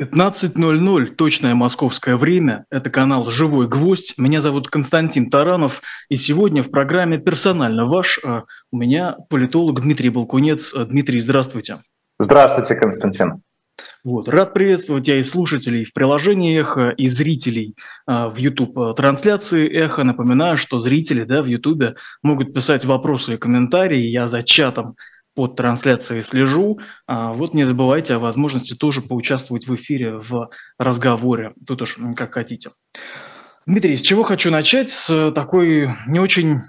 15.00, точное московское время. Это канал «Живой гвоздь». Меня зовут Константин Таранов. И сегодня в программе «Персонально ваш» а, у меня политолог Дмитрий Балкунец. А, Дмитрий, здравствуйте. Здравствуйте, Константин. Вот. Рад приветствовать я и слушателей в приложении «Эхо», и зрителей а, в YouTube-трансляции «Эхо». Напоминаю, что зрители да, в YouTube могут писать вопросы и комментарии. Я за чатом под трансляцией слежу. А вот не забывайте о возможности тоже поучаствовать в эфире в разговоре. Тут уж как хотите. Дмитрий, с чего хочу начать? С такой не очень,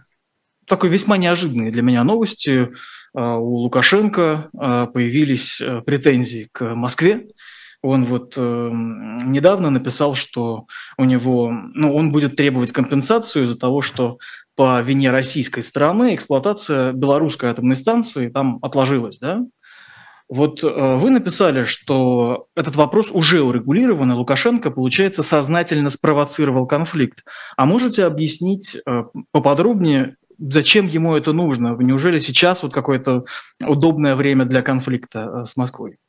такой весьма неожиданной для меня новости. А, у Лукашенко а, появились э, претензии к Москве. Он вот э, недавно написал, что у него, ну, он будет требовать компенсацию из-за того, что по вине российской стороны эксплуатация белорусской атомной станции там отложилась, да? Вот э, вы написали, что этот вопрос уже урегулирован, и Лукашенко, получается, сознательно спровоцировал конфликт. А можете объяснить э, поподробнее, зачем ему это нужно? Неужели сейчас вот какое-то удобное время для конфликта э, с Москвой?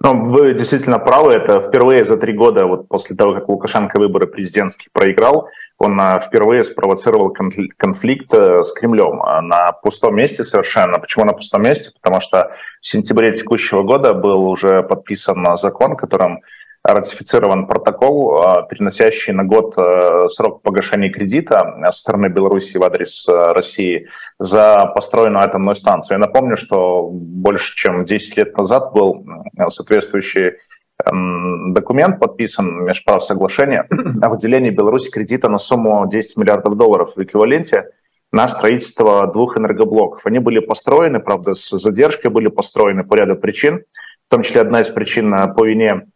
Ну, вы действительно правы. Это впервые за три года, вот после того, как Лукашенко выборы президентские проиграл, он а, впервые спровоцировал конфликт э, с Кремлем а, на пустом месте совершенно. Почему на пустом месте? Потому что в сентябре текущего года был уже подписан закон, которым ратифицирован протокол, переносящий на год э, срок погашения кредита со стороны Беларуси в адрес э, России за построенную атомную станцию. Я напомню, что больше чем 10 лет назад был соответствующий документ подписан, межправ соглашение о выделении Беларуси кредита на сумму 10 миллиардов долларов в эквиваленте на строительство двух энергоблоков. Они были построены, правда, с задержкой были построены по ряду причин, в том числе одна из причин э, по вине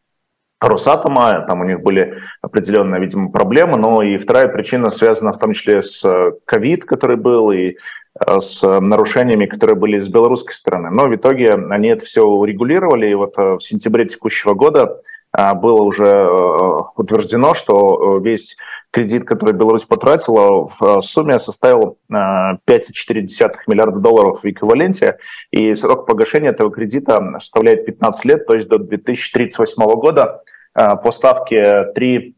Росатома, там у них были определенные, видимо, проблемы, но и вторая причина связана в том числе с э, ковид, который был, и э, с нарушениями, которые были с белорусской стороны. Но в итоге они это все урегулировали, и вот э, в сентябре текущего года было уже утверждено, что весь кредит, который Беларусь потратила, в сумме составил 5,4 миллиарда долларов в эквиваленте, и срок погашения этого кредита составляет 15 лет, то есть до 2038 года по ставке 3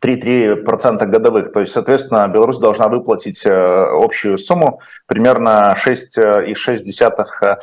3,3% годовых. То есть, соответственно, Беларусь должна выплатить общую сумму примерно 6,6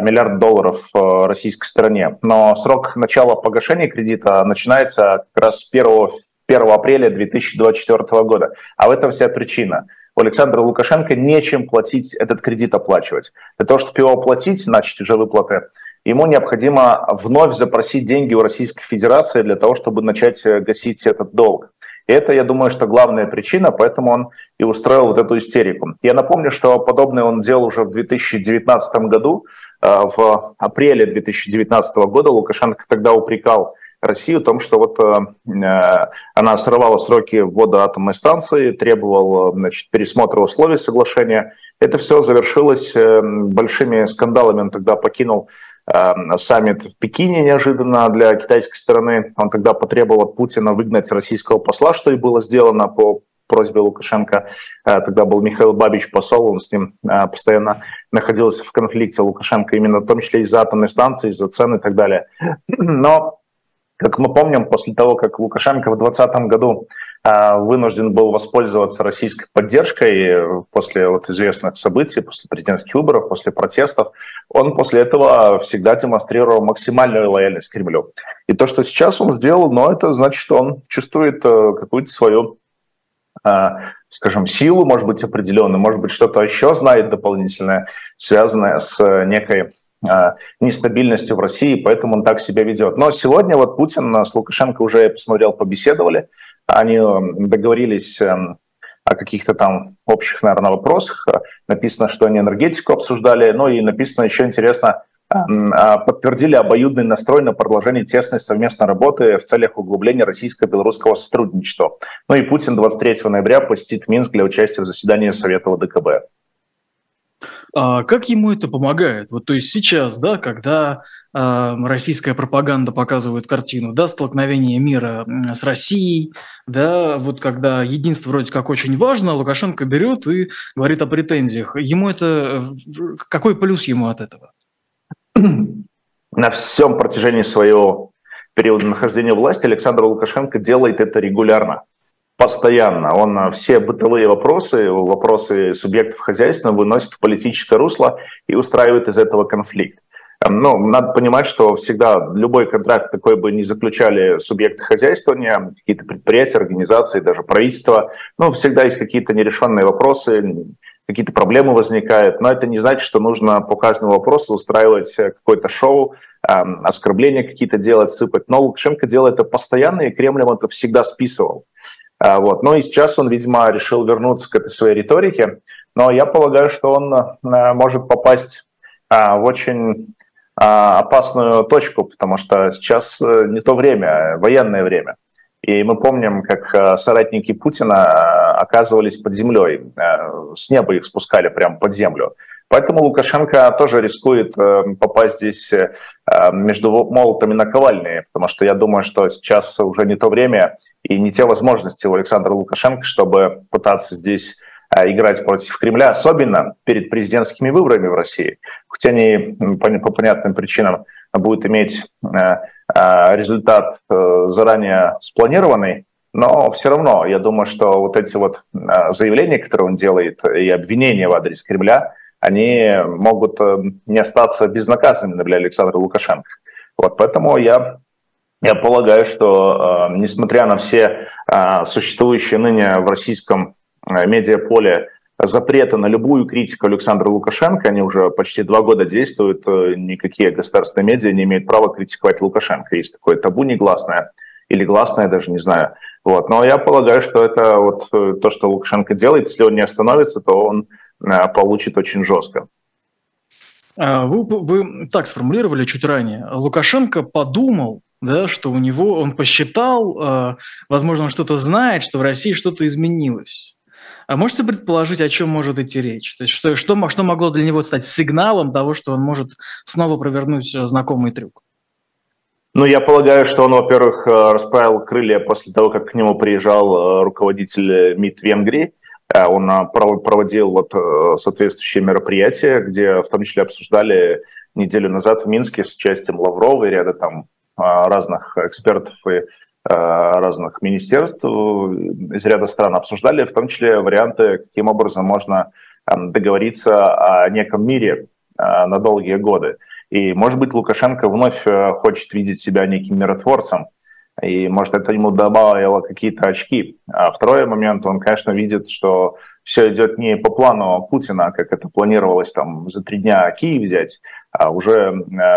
миллиард долларов российской стороне. Но срок начала погашения кредита начинается как раз с 1 1 апреля 2024 года. А в этом вся причина. У Александра Лукашенко нечем платить этот кредит оплачивать. Для того, чтобы его оплатить, начать уже выплаты, ему необходимо вновь запросить деньги у Российской Федерации для того, чтобы начать э, гасить этот долг. Это, я думаю, что главная причина, поэтому он и устроил вот эту истерику. Я напомню, что подобное он делал уже в 2019 году. Э, в апреле 2019 года Лукашенко тогда упрекал Россию о том, что вот э, э, она срывала сроки ввода атомной станции, требовала значит, пересмотра условий соглашения. Это все завершилось э, большими скандалами. Он тогда покинул саммит в Пекине неожиданно для китайской стороны. Он тогда потребовал от Путина выгнать российского посла, что и было сделано по просьбе Лукашенко. Э, тогда был Михаил Бабич посол, он с ним э, постоянно находился в конфликте Лукашенко, именно в том числе из-за атомной станции, из-за цен и так далее. Но как мы помним, после того, как Лукашенко в 2020 году а, вынужден был воспользоваться российской поддержкой после вот известных событий, после президентских выборов, после протестов, он после этого всегда демонстрировал максимальную лояльность Кремлю. И то, что сейчас он сделал, ну, это значит, что он чувствует э, какую-то свою а, скажем, силу, может быть, определенную, может быть, что-то еще знает дополнительное, связанное с некой Э, нестабильностью в России, поэтому он так себя ведет. Но сегодня вот Путин с Лукашенко уже, я посмотрел, побеседовали, они э, договорились э, о каких-то там общих, наверное, вопросах. Написано, что они энергетику обсуждали, ну и написано еще интересно, подтвердили обоюдный настрой на продолжение тесной совместной работы в целях углубления российско-белорусского сотрудничества. Ну и Путин 23 ноября посетит Минск для участия в заседании Совета ВДКБ. А как ему это помогает? Вот, то есть сейчас, да, когда э, российская пропаганда показывает картину, да, столкновение мира с Россией, да, вот когда единство вроде как очень важно, Лукашенко берет и говорит о претензиях. Ему это какой плюс ему от этого? На всем протяжении своего периода нахождения власти Александр Лукашенко делает это регулярно, постоянно. Он все бытовые вопросы, вопросы субъектов хозяйства выносит в политическое русло и устраивает из этого конфликт. Ну, надо понимать, что всегда любой контракт, какой бы ни заключали субъекты хозяйствования, какие-то предприятия, организации, даже правительство, ну, всегда есть какие-то нерешенные вопросы, какие-то проблемы возникают, но это не значит, что нужно по каждому вопросу устраивать какое-то шоу, эм, оскорбления какие-то делать, сыпать. Но Лукашенко делает это постоянно, и Кремль это всегда списывал. Э, вот. Но и сейчас он, видимо, решил вернуться к этой своей риторике. Но я полагаю, что он э, может попасть э, в очень а, опасную точку, потому что сейчас э, не то время, а военное время. И мы помним, как э, соратники Путина оказывались под землей, с неба их спускали прямо под землю. Поэтому Лукашенко тоже рискует попасть здесь между молотами наковальные, потому что я думаю, что сейчас уже не то время и не те возможности у Александра Лукашенко, чтобы пытаться здесь Э, играть против Кремля, особенно перед президентскими выборами в России, хоть они по, понятным причинам будут иметь э, э, результат заранее спланированный, но все равно я думаю, что вот эти вот заявления, которые он делает, и обвинения в адрес Кремля, они могут не остаться безнаказанными для Александра Лукашенко. Вот поэтому я я полагаю, что несмотря на все существующие ныне в российском Э, медиаполе запрета на любую критику Александра Лукашенко, они уже почти два года действуют, э, никакие государственные медиа не имеют права критиковать Лукашенко. Есть такое табу негласное или гласное, даже не знаю. Вот. Но я полагаю, что это вот э, то, что Лукашенко делает, если он не остановится, то он получит очень жестко. А, вы, вы так сформулировали чуть ранее. Лукашенко подумал, да, что у него, он посчитал, возможно, он что-то знает, что в России что-то изменилось. А можете предположить, о чем может идти речь? То есть что, что, что могло для него стать сигналом того, что он может снова провернуть э, знакомый трюк? Ну, я полагаю, что он, во-первых, э, расправил крылья после того, как к нему приезжал э, руководитель МИД Венгрии. Он проводил вот соответствующие мероприятия, где в том числе обсуждали неделю назад в Минске с участием Лаврова и ряда там разных экспертов и Э, разных министерств из ряда стран обсуждали, в том числе варианты, каким образом можно эм, договориться о неком мире э, на долгие годы. И, может быть, Лукашенко вновь э, хочет видеть себя неким миротворцем, и, может, это ему добавило какие-то очки. А второй момент, он, конечно, видит, что все идет не по плану Путина, как это планировалось там за три дня Киев взять, а уже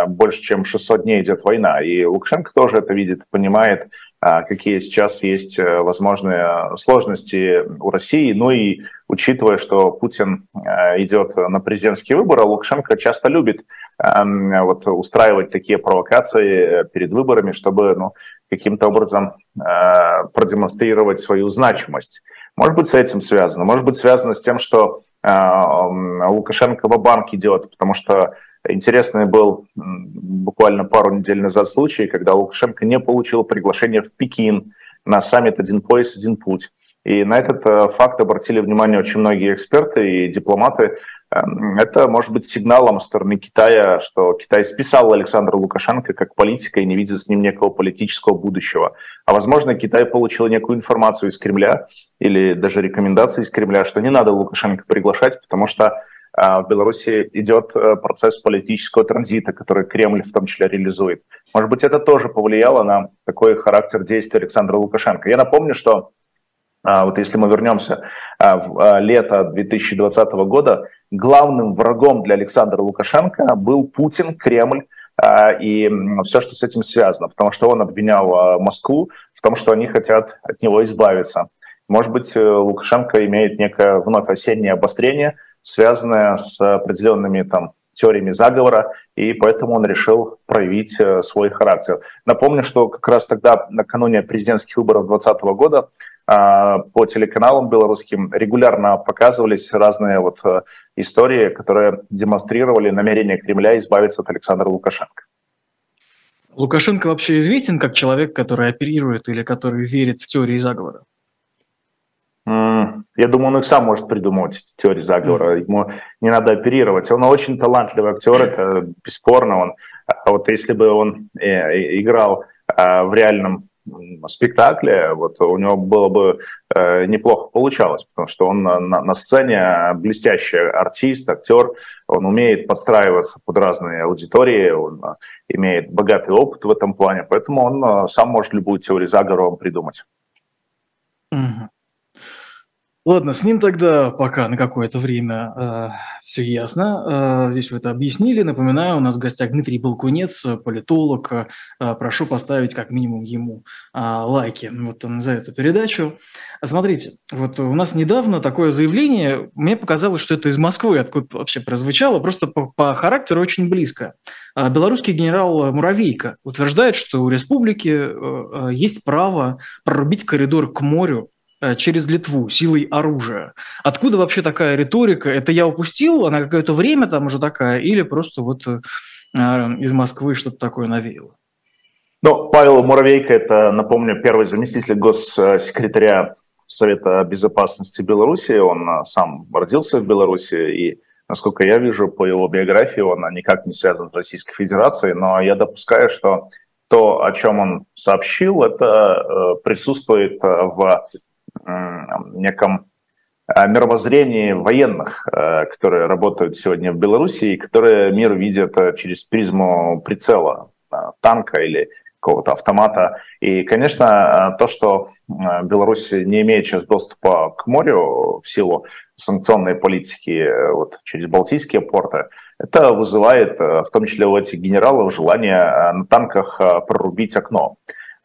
больше, чем 600 дней идет война. И Лукашенко тоже это видит, понимает, а, какие сейчас есть э, возможные сложности у России. Ну и учитывая, что Путин э, идет на президентские выборы, Лукашенко часто любит эм, вот, устраивать такие провокации перед выборами, чтобы ну, каким-то образом э, продемонстрировать свою значимость. Может быть, с этим связано. Может быть, связано с тем, что Лукашенко в банк идет, потому что Интересный был буквально пару недель назад случай, когда Лукашенко не получил приглашение в Пекин на саммит «Один пояс, один путь». И на этот э, факт обратили внимание очень многие эксперты и дипломаты. Эм, это может быть сигналом со стороны Китая, что Китай списал Александра Лукашенко как политика и не видит с ним некого политического будущего. А возможно, Китай получил некую информацию из Кремля или даже рекомендации из Кремля, что не надо Лукашенко приглашать, потому что в Беларуси идет э, процесс политического транзита, который Кремль в том числе реализует. Может быть, это тоже повлияло на такой характер действия Александра Лукашенко. Я напомню, что а, вот если мы вернемся а, в лето 2020 года, главным врагом для Александра Лукашенко был Путин, Кремль, и все, что с этим связано, потому что он обвинял Москву в том, что они хотят от него избавиться. Может быть, э, Лукашенко имеет некое вновь осеннее обострение – связанная с определенными там теориями заговора, и поэтому он решил проявить э, свой характер. Напомню, что как раз тогда, накануне президентских выборов 2020 года, а, по телеканалам белорусским регулярно показывались разные вот э, истории, которые демонстрировали намерение Кремля избавиться от Александра Лукашенко. Лукашенко вообще известен как человек, который оперирует или который верит в теории заговора? Я думаю, он их сам может придумывать теории заговора. Ему не надо оперировать. Он очень талантливый актер, это бесспорно. Он, а вот если бы он э, играл в реальном спектакле, вот у него было бы э, неплохо получалось, потому что он на, на сцене блестящий артист, актер, он умеет подстраиваться под разные аудитории, он э, имеет богатый опыт в этом плане, поэтому он сам может любую теорию заговора придумать. Угу. Ладно, с ним тогда пока на какое-то время э, все ясно. Э, здесь вы это объяснили. Напоминаю, у нас в гостях Дмитрий Балкунец, политолог. Э, прошу поставить как минимум ему э, лайки вот, за эту передачу. Смотрите, вот у нас недавно такое заявление, мне показалось, что это из Москвы, откуда вообще прозвучало, просто по, по характеру очень близко. Э, белорусский генерал Муравейко утверждает, что у республики э, э есть право прорубить коридор к морю через Литву силой оружия. Откуда вообще такая риторика? Это я упустил, она какое-то время там уже такая, или просто вот э, из Москвы что-то такое навеяло? Ну, Павел Муравейко – это, напомню, первый заместитель госсекретаря Совета безопасности Беларуси. Он э, сам родился в Беларуси, и, насколько я вижу по его биографии, он никак не связан с Российской Федерацией, но я допускаю, что то, о чем он сообщил, это присутствует в неком э, мировоззрении военных, э, которые работают сегодня в Беларуси и которые мир видят э, через призму прицела танка или какого-то автомата. И, конечно, то, что Беларусь не имеет сейчас доступа к морю в силу санкционной политики вот, через Балтийские порты, это вызывает, в том числе у этих генералов, желание на танках прорубить окно.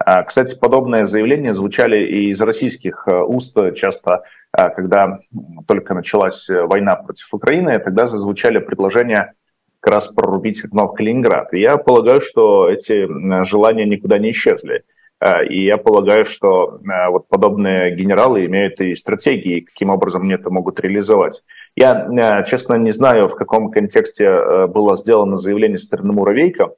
А, кстати, подобные заявления звучали и из российских э, уст часто, а, когда только началась э, война против Украины, тогда зазвучали предложения как раз прорубить окно в Калининград. И я полагаю, что эти желания никуда не исчезли. А, и я полагаю, что вот подобные генералы имеют и стратегии, каким образом они это могут реализовать. Я, честно, не знаю, в каком контексте э, было сделано заявление со стороны Муравейка,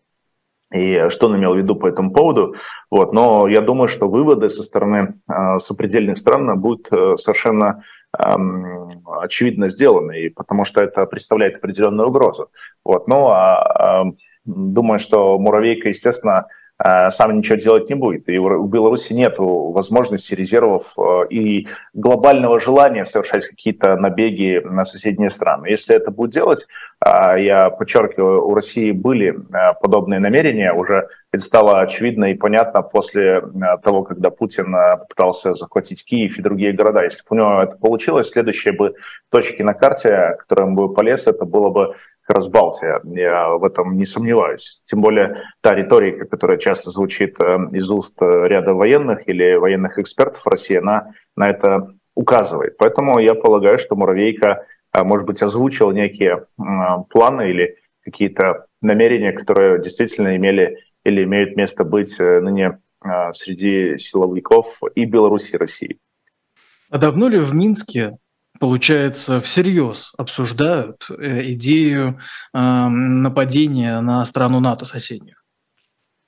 и что он имел в виду по этому поводу. Вот. Но я думаю, что выводы со стороны э, сопредельных стран будут совершенно э, очевидно сделаны, и потому что это представляет определенную угрозу. Вот. Ну, а, э, думаю, что Муравейка, естественно, сам ничего делать не будет. И у Беларуси нет возможности резервов э, и глобального желания совершать какие-то набеги на соседние страны. Если это будет делать, э, я подчеркиваю, у России были подобные намерения, уже это стало очевидно и понятно после того, когда Путин пытался захватить Киев и другие города. Если бы у него это получилось, следующие бы точки на карте, которым бы полез, это было бы как. Я в этом не сомневаюсь. Тем более та риторика, которая часто звучит э, из уст э, ряда военных или военных экспертов России, она на это указывает. Поэтому я полагаю, что Муравейка, э, может быть, озвучил некие планы или какие-то намерения, которые действительно имели или имеют место быть ныне среди силовиков и Беларуси, России. А давно ли в Минске получается, всерьез обсуждают э, идею э, нападения на страну НАТО соседнюю?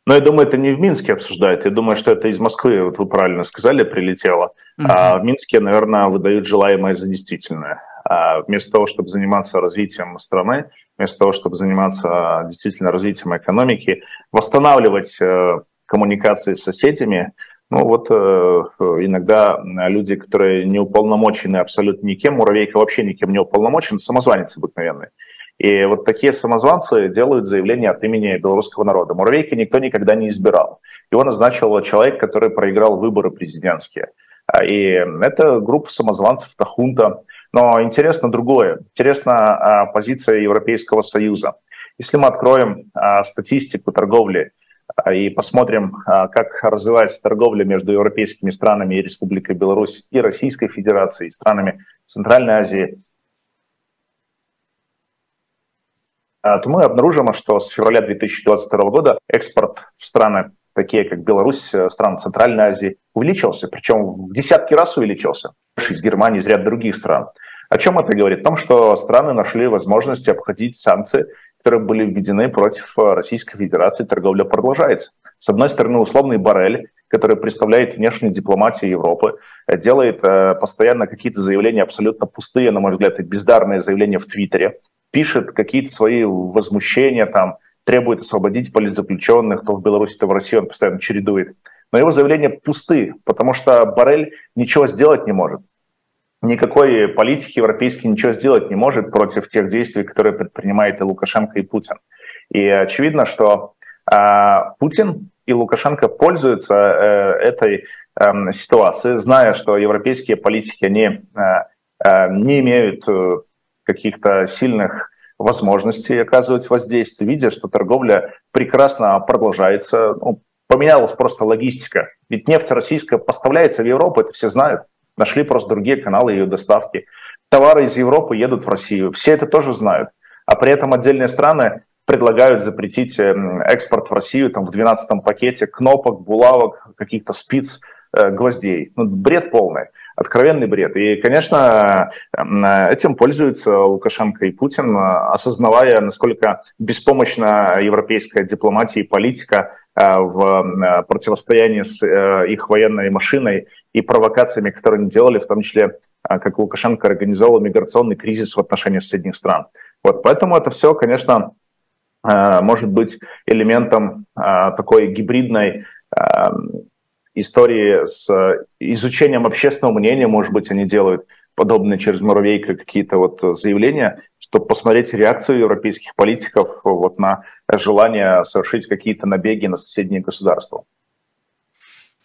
Но я думаю, это не в Минске обсуждают. Я думаю, что это из Москвы, вот вы правильно сказали, прилетело. Uh-huh. А в Минске, наверное, выдают желаемое за действительное. А вместо того, чтобы заниматься развитием страны, вместо того, чтобы заниматься действительно развитием экономики, восстанавливать э, коммуникации с соседями, ну вот э, иногда люди, которые не уполномочены абсолютно никем, Муравейка вообще никем не уполномочен, самозванец обыкновенный. И вот такие самозванцы делают заявление от имени белорусского народа. Муравейка никто никогда не избирал. Его назначил человек, который проиграл выборы президентские. А, и это группа самозванцев, это хунта. Но интересно другое. Интересна а, позиция Европейского Союза. Если мы откроем а, статистику торговли и посмотрим, а, как развивается торговля между европейскими странами и Республикой Беларусь, и Российской Федерацией, и странами Центральной Азии, а, то мы обнаружим, что с февраля 2022 года экспорт в страны, такие как Беларусь, э, страны Центральной Азии, увеличился, причем в десятки раз увеличился, из Германии, из ряда других стран. О чем это говорит? О том, что страны нашли возможность обходить санкции которые были введены против э, Российской Федерации, торговля продолжается. С одной стороны, условный Барель, который представляет внешнюю дипломатию Европы, э, делает э, постоянно какие-то заявления абсолютно пустые, на мой взгляд, и бездарные заявления в Твиттере, пишет какие-то свои возмущения там требует освободить политзаключенных, то в Беларуси, то в России он постоянно чередует. Но его заявления пусты, потому что Барель ничего сделать не может. Никакой политики европейский ничего сделать не может против тех действий, которые предпринимает и Лукашенко, и Путин. И очевидно, что э, Путин и Лукашенко пользуются э, этой э, ситуацией, зная, что европейские политики они э, э, не имеют каких-то сильных возможностей оказывать воздействие, видя, что торговля прекрасно продолжается. Ну, поменялась просто логистика. Ведь нефть российская поставляется в Европу, это все знают. Нашли просто другие каналы ее доставки. Товары из Европы едут в Россию. Все это тоже знают. А при этом отдельные страны предлагают запретить эм, экспорт в Россию там, в 12-м пакете кнопок, булавок, каких-то спиц, э, гвоздей. Ну, бред полный откровенный бред. И, конечно, этим пользуются Лукашенко и Путин, осознавая, насколько беспомощна европейская дипломатия и политика э, в э, противостоянии с э, их военной машиной и провокациями, которые они делали, в том числе, как Лукашенко организовал миграционный кризис в отношении соседних стран. Вот, поэтому это все, конечно, может быть элементом такой гибридной истории с э, изучением общественного мнения, может быть, они делают подобные через Муравейка какие-то вот заявления, чтобы посмотреть реакцию европейских политиков вот на желание совершить какие-то набеги на соседние государства.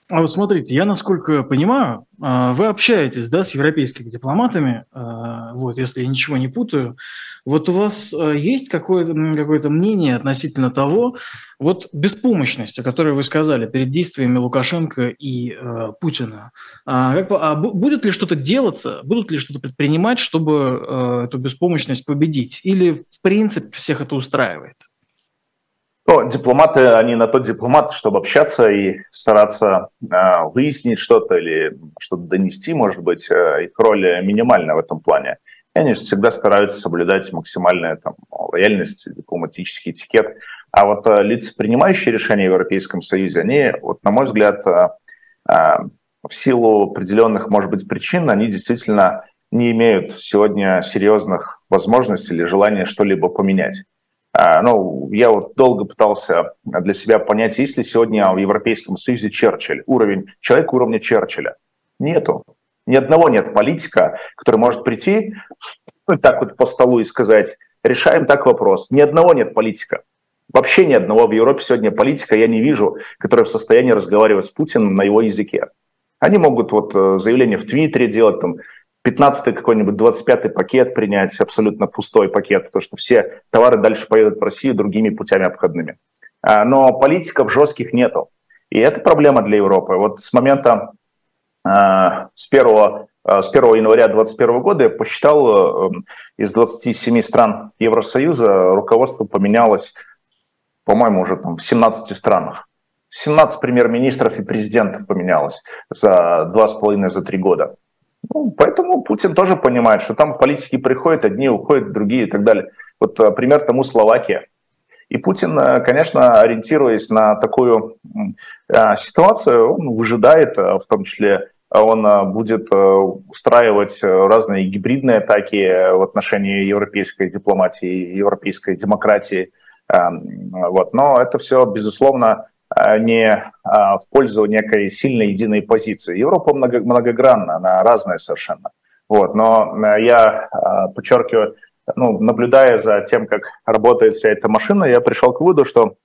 А вот смотрите, я насколько понимаю, а, вы общаетесь да, с европейскими дипломатами, а, вот, если я ничего не путаю. Вот у вас а, есть какое-то какое мнение относительно того, вот беспомощности, о которой вы сказали перед действиями Лукашенко и э, Путина. А, как, а будет ли что-то делаться, будут ли что-то предпринимать, чтобы э, эту беспомощность победить? Или в принципе всех это устраивает? Ну, дипломаты, они на то дипломаты, чтобы общаться и стараться э, выяснить что-то или что-то донести, может быть, э, их роль минимальна в этом плане. И они всегда стараются соблюдать максимальную там, лояльность, дипломатический этикет. А вот э, лица, принимающие решения в Европейском Союзе, они, вот, на мой взгляд, э, э, в силу определенных, может быть, причин, они действительно не имеют сегодня серьезных возможностей или желания что-либо поменять. А, ну, я вот долго пытался для себя понять, есть ли сегодня в Европейском Союзе Черчилль, уровень, человек уровня Черчилля. Нету. Ни одного нет политика, который может прийти так вот по столу и сказать, решаем так вопрос. Ни одного нет политика. Вообще ни одного в Европе сегодня политика я не вижу, который в состоянии разговаривать с Путиным на его языке. Они могут вот э, заявление в Твиттере делать, там, 15-й какой-нибудь, 25-й пакет принять, абсолютно пустой пакет, потому что все товары дальше поедут в Россию другими путями обходными. А, но политиков жестких нету. И это проблема для Европы. Вот с момента, а, с 1, а, с 1 января 2021 года я посчитал, из 27 стран Евросоюза руководство поменялось, по-моему, уже там в 17 странах. 17 премьер-министров и президентов поменялось за два с половиной, за три года. Ну, поэтому Путин тоже понимает, что там политики приходят, одни уходят, другие и так далее. Вот э, пример тому Словакия. И Путин, э, конечно, ориентируясь на такую э, ситуацию, он выжидает, в том числе он будет устраивать разные гибридные атаки в отношении европейской дипломатии, европейской демократии. Эм, вот. Но это все, безусловно, а, не а, в пользу некой сильной единой позиции. Европа много, многогранна, она разная совершенно. Вот, но э, я а, подчеркиваю, ну, наблюдая за тем, как работает вся эта машина, я пришел к выводу, что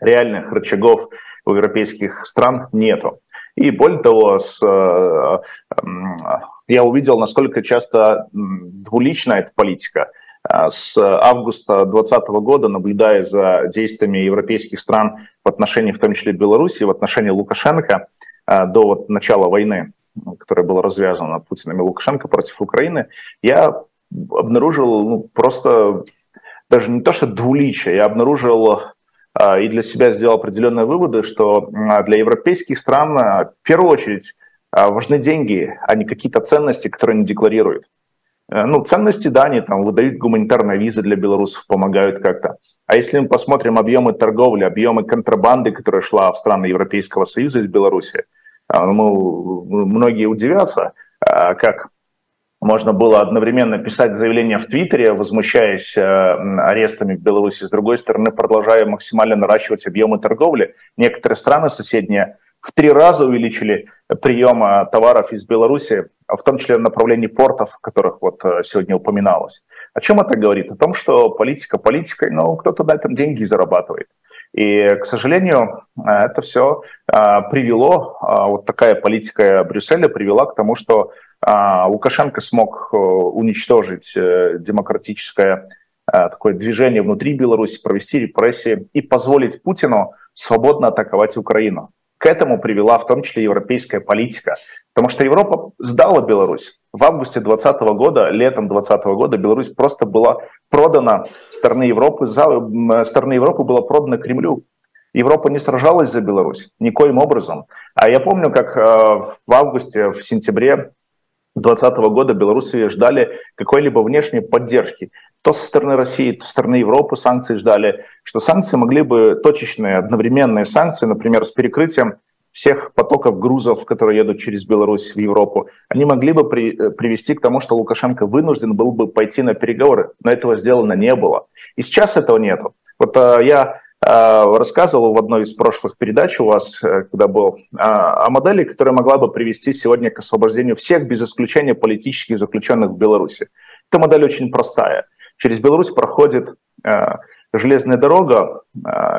реальных рычагов у европейских стран нету. И более того, с, я увидел, насколько часто двулична эта политика. А, с августа 2020 года, наблюдая за действиями европейских стран в отношении, в том числе Беларуси, в отношении Лукашенко а, до вот начала войны, которая была развязана Путиным и Лукашенко против Украины, я обнаружил ну, просто даже не то, что двуличие, я обнаружил а, и для себя сделал определенные выводы, что для европейских стран в первую очередь важны деньги, а не какие-то ценности, которые они декларируют. Э, ну, ценности, да, они там выдают гуманитарные визы для белорусов, помогают как-то. А если мы посмотрим объемы торговли, объемы контрабанды, которая шла в страны Европейского Союза из Беларуси, э, ну, многие удивятся, э, как можно было одновременно писать заявление в Твиттере, возмущаясь арестами в Беларуси, с другой стороны, продолжая максимально наращивать объемы торговли. Некоторые страны соседние в три раза увеличили прием товаров из Беларуси, в том числе в направлении портов, о которых вот э, сегодня упоминалось. О чем это говорит? О том, что политика политикой, но кто-то на этом деньги зарабатывает. И, к сожалению, э, это все привело, вот такая политика Брюсселя привела к тому, что а, Лукашенко смог э, уничтожить э, демократическое э, такое движение внутри Беларуси, провести репрессии и позволить Путину свободно атаковать Украину. К этому привела в том числе европейская политика, потому что Европа сдала Беларусь. В августе 2020 года, летом 2020 года Беларусь просто была продана стороны Европы, за, стороны Европы была продана Кремлю. Европа не сражалась за Беларусь никоим образом. А я помню, как в августе, в сентябре 2020 года Белоруссии ждали какой-либо внешней поддержки. То со стороны России, то со стороны Европы санкции ждали, что санкции могли бы точечные, одновременные санкции, например, с перекрытием всех потоков грузов, которые едут через Беларусь в Европу, они могли бы при, э, привести к тому, что Лукашенко вынужден был бы пойти на переговоры, но этого сделано не было. И сейчас этого нету. Вот а, я Э, рассказывал в одной из прошлых передач у вас, когда был, э, о модели, которая могла бы привести сегодня к освобождению всех без исключения политических заключенных в Беларуси. Эта модель очень простая. Через Беларусь проходит железная дорога,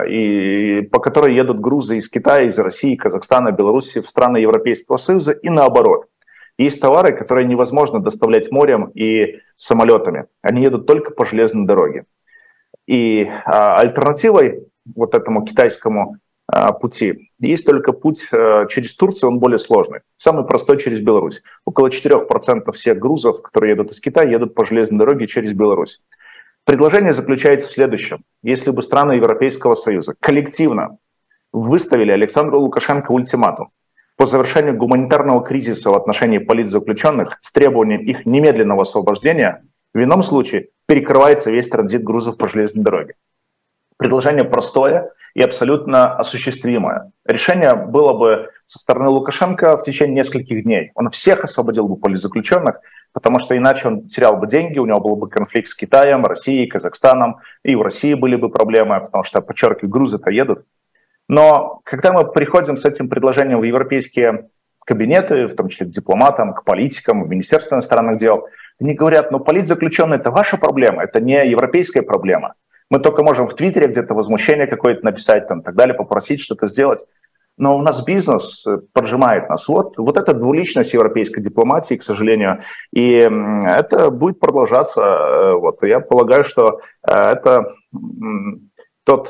и, по которой едут грузы из Китая, из России, Казахстана, Беларуси в страны Европейского Союза и наоборот. Есть товары, которые невозможно доставлять морем и самолетами. Они едут только по железной дороге. И а, альтернативой вот этому китайскому пути есть только путь а, через Турцию, он более сложный. Самый простой через Беларусь. Около 4% всех грузов, которые едут из Китая, едут по железной дороге через Беларусь. Предложение заключается в следующем. Если бы страны Европейского Союза коллективно выставили Александру Лукашенко ультиматум по завершению гуманитарного кризиса в отношении политзаключенных с требованием их немедленного освобождения, в ином случае перекрывается весь транзит грузов по железной дороге. Предложение простое и абсолютно осуществимое. Решение было бы со стороны Лукашенко в течение нескольких дней. Он всех освободил бы политзаключенных, потому что иначе он терял бы деньги, у него был бы конфликт с Китаем, Россией, Казахстаном, и у России были бы проблемы, потому что, подчеркиваю, грузы-то едут. Но когда мы приходим с этим предложением в европейские кабинеты, в том числе к дипломатам, к политикам, в Министерство иностранных дел, они говорят, ну политзаключенные – это ваша проблема, это не европейская проблема. Мы только можем в Твиттере где-то возмущение какое-то написать, там, так далее, попросить что-то сделать. Но у нас бизнес э, поджимает нас. Вот, вот эта двуличность европейской дипломатии, к сожалению, и это будет продолжаться. Э, вот. Я полагаю, что э, это тот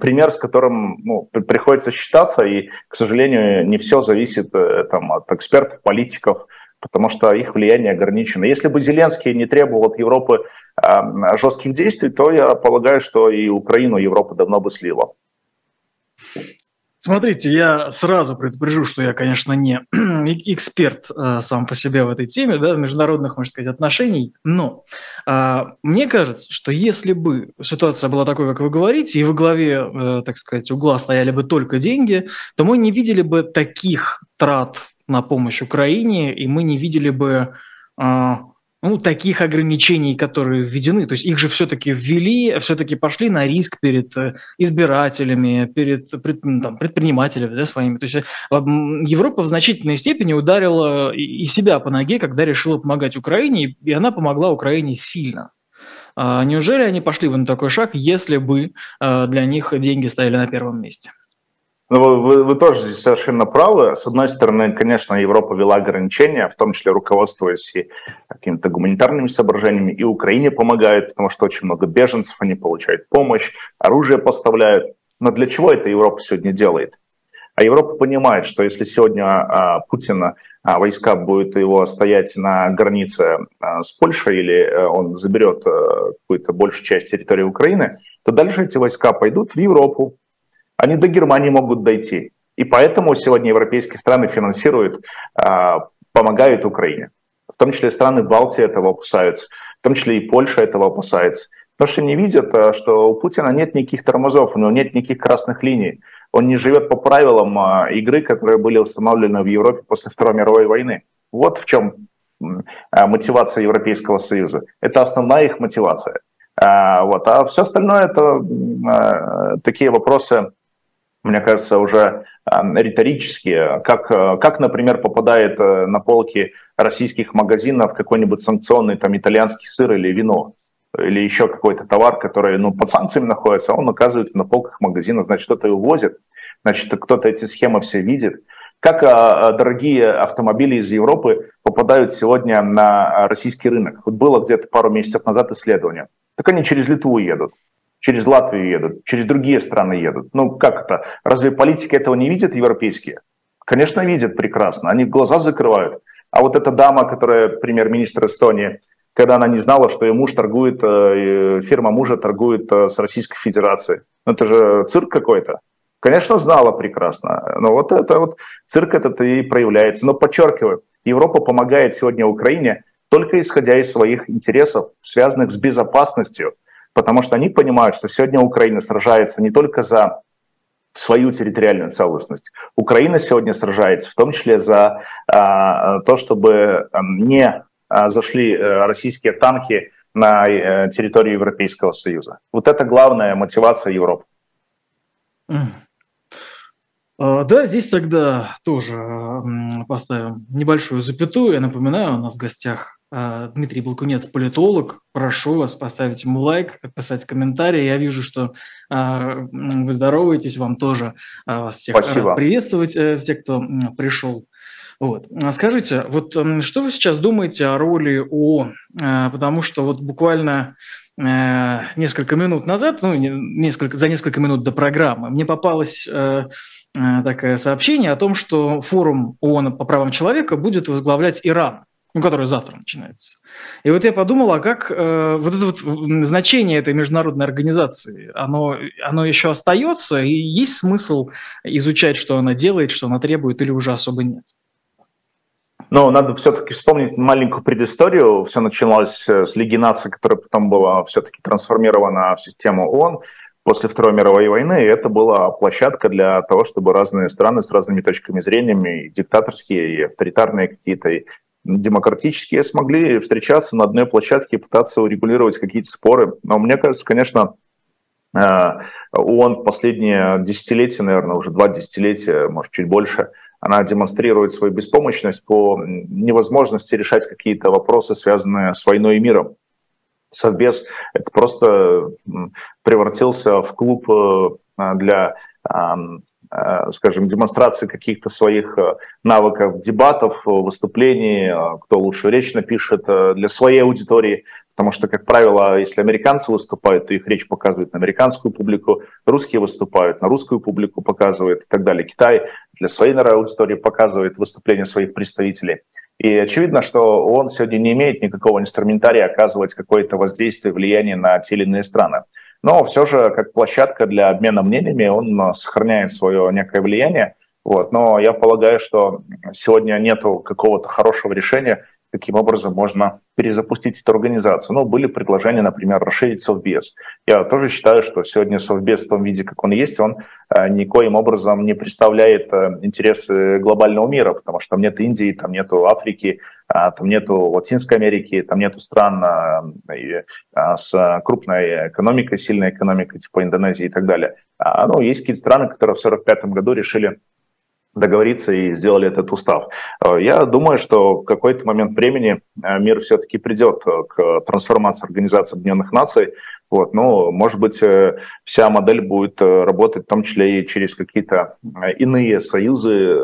пример, с которым ну, приходится считаться, и, к сожалению, не все зависит там, от экспертов, политиков, потому что их влияние ограничено. Если бы Зеленский не требовал от Европы э, жестких действий, то я полагаю, что и Украину Европа давно бы слила. Смотрите, я сразу предупрежу, что я, конечно, не эксперт э, сам по себе в этой теме, да, международных, можно сказать, отношений, но э, мне кажется, что если бы ситуация была такой, как вы говорите, и во главе, э, так сказать, угла стояли бы только деньги, то мы не видели бы таких трат на помощь Украине, и мы не видели бы э, ну, таких ограничений, которые введены. То есть их же все-таки ввели, все-таки пошли на риск перед э, избирателями, перед ну, там, предпринимателями да, своими. То есть э, Европа в значительной степени ударила и себя по ноге, когда решила помогать Украине, и она помогла Украине сильно. А неужели они пошли бы на такой шаг, если бы э, для них деньги стояли на первом месте? Ну, вы, вы, тоже здесь совершенно правы. С одной стороны, конечно, Европа вела ограничения, в том числе руководствуясь и какими-то гуманитарными соображениями, и Украине помогают, потому что очень много беженцев, они получают помощь, оружие поставляют. Но для чего это Европа сегодня делает? А Европа понимает, что если сегодня а, Путина а, войска будут его стоять на границе а, с Польшей или а, он заберет а, какую-то большую часть территории Украины, то дальше эти войска пойдут в Европу, они до Германии могут дойти. И поэтому сегодня европейские страны финансируют, а, помогают Украине. В том числе страны Балтии этого опасаются, в том числе и Польша этого опасается. Потому что не видят, а, что у Путина нет никаких тормозов, у него нет никаких красных линий. Он не живет по правилам а, игры, которые были установлены в Европе после Второй мировой войны. Вот в чем мотивация Европейского Союза. Это основная их мотивация. Вот. А все остальное это такие вопросы, мне кажется, уже риторические. Как, как, например, попадает на полки российских магазинов какой-нибудь санкционный там итальянский сыр или вино или еще какой-то товар, который ну, под санкциями находится, он оказывается на полках магазинов, значит, кто-то его возит, значит, кто-то эти схемы все видит. Как а, дорогие автомобили из Европы попадают сегодня на российский рынок? Вот было где-то пару месяцев назад исследование. Так они через Литву едут, через Латвию едут, через другие страны едут. Ну как это? Разве политики этого не видят европейские? Конечно, видят прекрасно. Они глаза закрывают. А вот эта дама, которая премьер-министр Эстонии, когда она не знала, что ее муж торгует, э, фирма мужа торгует э, с Российской Федерацией. Ну, это же цирк какой-то. Конечно, знала прекрасно. Но вот это вот цирк этот и проявляется. Но подчеркиваю, Европа помогает сегодня Украине только исходя из своих интересов, связанных с безопасностью, потому что они понимают, что сегодня Украина сражается не только за свою территориальную целостность. Украина сегодня сражается в том числе за а, то, чтобы не а, зашли э, российские танки на э, территорию Европейского Союза. Вот это главная мотивация Европы. А, да, здесь тогда тоже поставим небольшую запятую. Я напоминаю, у нас в гостях Дмитрий Балкунец, политолог. Прошу вас поставить ему лайк, написать комментарий. Я вижу, что вы здороваетесь, вам тоже вас всех Спасибо. приветствовать, э, все, кто пришел вот. А скажите, вот что вы сейчас думаете о роли ООН? А, потому что вот буквально э, несколько минут назад, ну, несколько, за несколько минут до программы, мне попалось э, такое сообщение о том, что форум ООН по правам человека будет возглавлять Иран, ну, который завтра начинается. И вот я подумал, а как э, вот это вот значение этой международной организации, оно, оно еще остается, и есть смысл изучать, что она делает, что она требует, или уже особо нет? Но надо все-таки вспомнить маленькую предысторию. Все начиналось э, с Лиги наций, которая потом была все-таки трансформирована в систему ООН после Второй мировой войны. И это была площадка для того, чтобы разные страны с разными точками зрения, и диктаторские, и авторитарные какие-то, и демократические, смогли встречаться на одной площадке и пытаться урегулировать какие-то споры. Но мне кажется, конечно, э, ООН в последние десятилетия, наверное, уже два десятилетия, может, чуть больше – она демонстрирует свою беспомощность по невозможности решать какие-то вопросы, связанные с войной и миром. Совбез это просто превратился в клуб э, для, э, скажем, демонстрации каких-то своих э, навыков дебатов, выступлений, кто лучше речь напишет для своей аудитории. Потому что, как правило, если американцы выступают, то их речь показывает на американскую публику, русские выступают, на русскую публику показывает и так далее. Китай для своей наверное, аудитории показывает выступления своих представителей. И очевидно, что он сегодня не имеет никакого инструментария оказывать какое-то воздействие, влияние на те или иные страны. Но все же, как площадка для обмена мнениями, он сохраняет свое некое влияние. Вот. Но я полагаю, что сегодня нет какого-то хорошего решения, каким образом можно перезапустить эту организацию. Ну, были предложения, например, расширить Совбез. Я тоже считаю, что сегодня Совбез в том виде, как он есть, он э, никоим образом не представляет э, интересы глобального мира, потому что там нет Индии, там нет Африки, э, там нет Латинской Америки, там нет стран с крупной экономикой, сильной экономикой, типа Индонезии и так далее. А, ну, есть какие-то страны, которые в 1945 году решили договориться и сделали этот устав. Э, я думаю, что в какой-то момент времени э, мир все-таки придет э, к трансформации Организации Объединенных Наций. Вот, ну, может быть, вся модель будет работать в том числе и через какие-то иные союзы,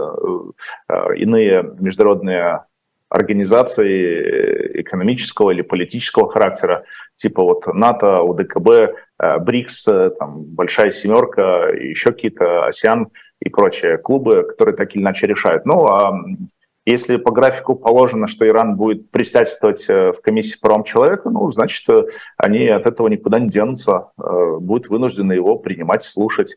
иные международные организации экономического или политического характера, типа вот НАТО, УДКБ, БРИКС, там, Большая Семерка, еще какие-то АСИАН – и прочие клубы, которые так или иначе решают. Ну, а если по графику положено, что Иран будет председательствовать э, в комиссии по правам человека, ну, значит, э, они от этого никуда не денутся, э, будут вынуждены его принимать, слушать.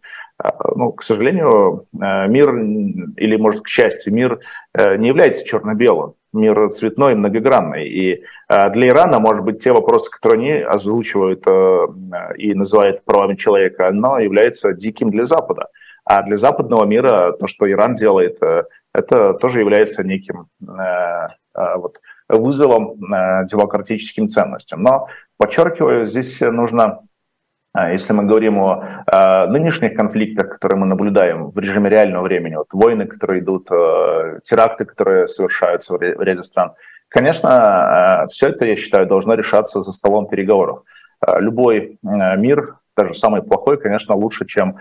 Ну, к сожалению, мир, или, может, к счастью, мир не является черно-белым. Мир цветной и многогранный. И для Ирана, может быть, те вопросы, которые они озвучивают и называют правами человека, оно является диким для Запада. А для западного мира то, что Иран делает, э, это тоже является неким э, э, вот, вызовом демократическим ценностям. Но, подчеркиваю, здесь нужно если мы говорим о э, нынешних конфликтах, которые мы наблюдаем в режиме реального времени, вот войны, которые идут, э, теракты, которые совершаются в ряде стран, конечно, все это, я считаю, должно решаться за столом переговоров. Любой мир даже самый плохой, конечно, лучше, чем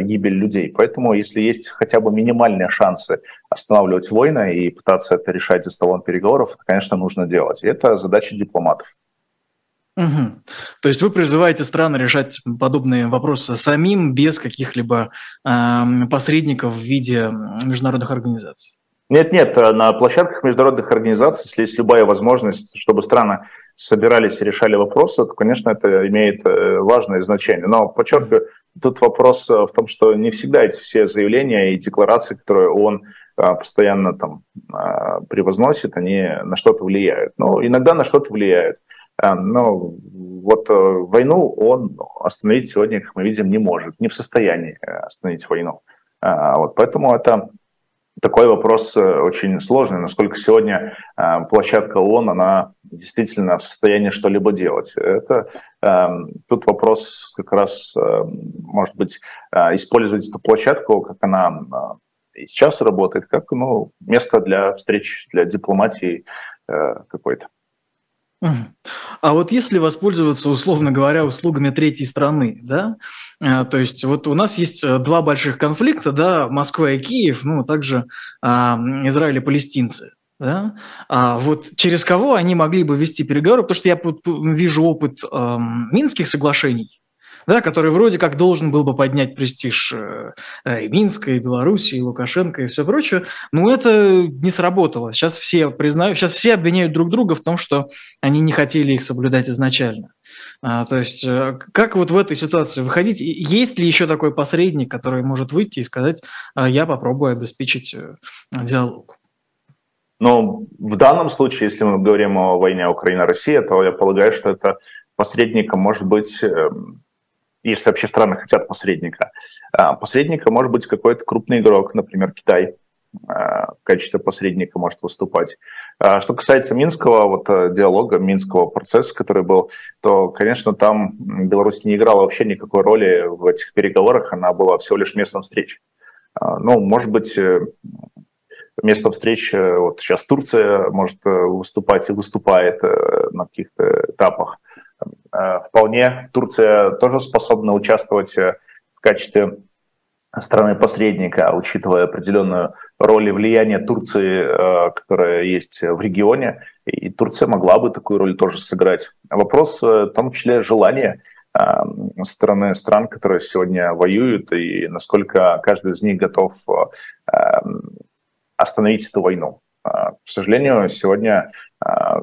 гибель людей. Поэтому, если есть хотя бы минимальные шансы останавливать войны и пытаться это решать за столом переговоров, это, конечно, нужно делать. И это задача дипломатов. Угу. То есть вы призываете страны решать подобные вопросы самим, без каких-либо э, посредников в виде международных организаций? Нет, нет, на площадках международных организаций, если есть любая возможность, чтобы страны собирались и решали вопросы, то, конечно, это имеет э, важное значение. Но, подчеркиваю, тут вопрос э, в том, что не всегда эти все заявления и декларации, которые ООН э, постоянно там превозносит, они на что-то влияют. Ну, иногда на что-то влияют. Но вот войну он остановить сегодня, как мы видим, не может, не в состоянии остановить войну. Вот, поэтому это такой вопрос очень сложный, насколько сегодня площадка ООН, она действительно в состоянии что-либо делать. Это э, тут вопрос как раз, э, может быть, э, использовать эту площадку, как она э, сейчас работает, как ну, место для встреч, для дипломатии э, какой-то. А вот если воспользоваться, условно говоря, услугами третьей страны, да, э, то есть вот у нас есть э, два больших конфликта, да, Москва и Киев, ну, также а, Израиль и палестинцы да? А вот через кого они могли бы вести переговоры? Потому что я вижу опыт эм, Минских соглашений, да, который вроде как должен был бы поднять престиж э, и Минска, и Беларуси, и Лукашенко, и все прочее, но это не сработало. Сейчас все признают, сейчас все обвиняют друг друга в том, что они не хотели их соблюдать изначально. А, то есть э, как вот в этой ситуации выходить? Есть ли еще такой посредник, который может выйти и сказать, «А я попробую обеспечить э, диалог? Но в данном случае, если мы говорим о войне Украина-Россия, то я полагаю, что это посредником может быть, эм, если вообще страны хотят посредника, а, посредника может быть какой-то крупный игрок, например, Китай а, в качестве посредника может выступать. А, что касается Минского вот, э, диалога, Минского процесса, который был, то, конечно, там Беларусь не играла вообще никакой роли в этих переговорах, она была всего лишь местом встречи. Ну, может быть, э, место встречи, вот сейчас Турция может э, выступать и выступает э, на каких-то этапах. Э, вполне Турция тоже способна участвовать в качестве страны-посредника, учитывая определенную роль и влияние Турции, которая есть в регионе, и Турция могла бы такую роль тоже сыграть. Вопрос в том числе желания стороны стран, которые сегодня воюют, и насколько каждый из них готов остановить эту войну. К сожалению, сегодня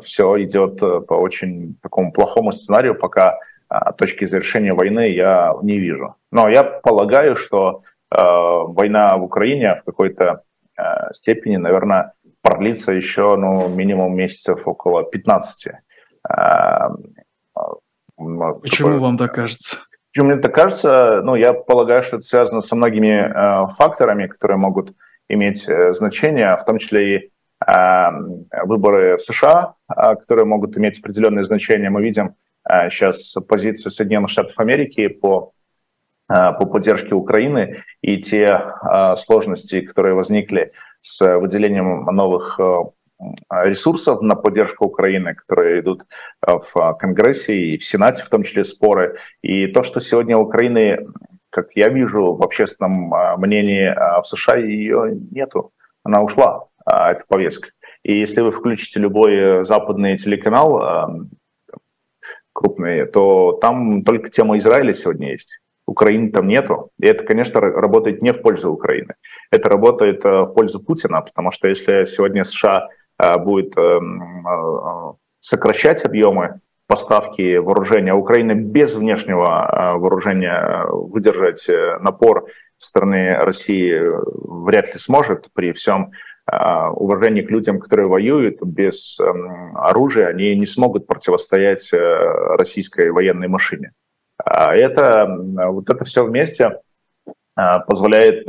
все идет э, по очень такому плохому сценарию, пока а, точки завершения войны я не вижу. Но я полагаю, что война в Украине в какой-то степени, наверное, продлится еще ну, минимум месяцев около 15. Почему Такое... вам так кажется? Почему мне так кажется? Ну, я полагаю, что это связано со многими э, факторами, которые могут иметь э, значение, в том числе и э, выборы в США, э, которые могут иметь определенное значение. Мы видим сейчас позицию Соединенных Штатов Америки по, по поддержке Украины и те сложности, которые возникли с выделением новых ресурсов на поддержку Украины, которые идут в Конгрессе и в Сенате, в том числе споры. И то, что сегодня Украины как я вижу в общественном мнении в США, ее нету. Она ушла, а, эта повестка. И если вы включите любой э, западный телеканал крупный, то там только тема Израиля сегодня есть. Украины там нету. И это, конечно, работает не в пользу Украины. Это работает э, в пользу Путина, потому что если сегодня США будет э, сокращать объемы поставки вооружения. Украина без внешнего вооружения выдержать напор страны России вряд ли сможет при всем уважении к людям, которые воюют без эм, оружия, они не смогут противостоять российской военной машине. А это, вот это все вместе позволяет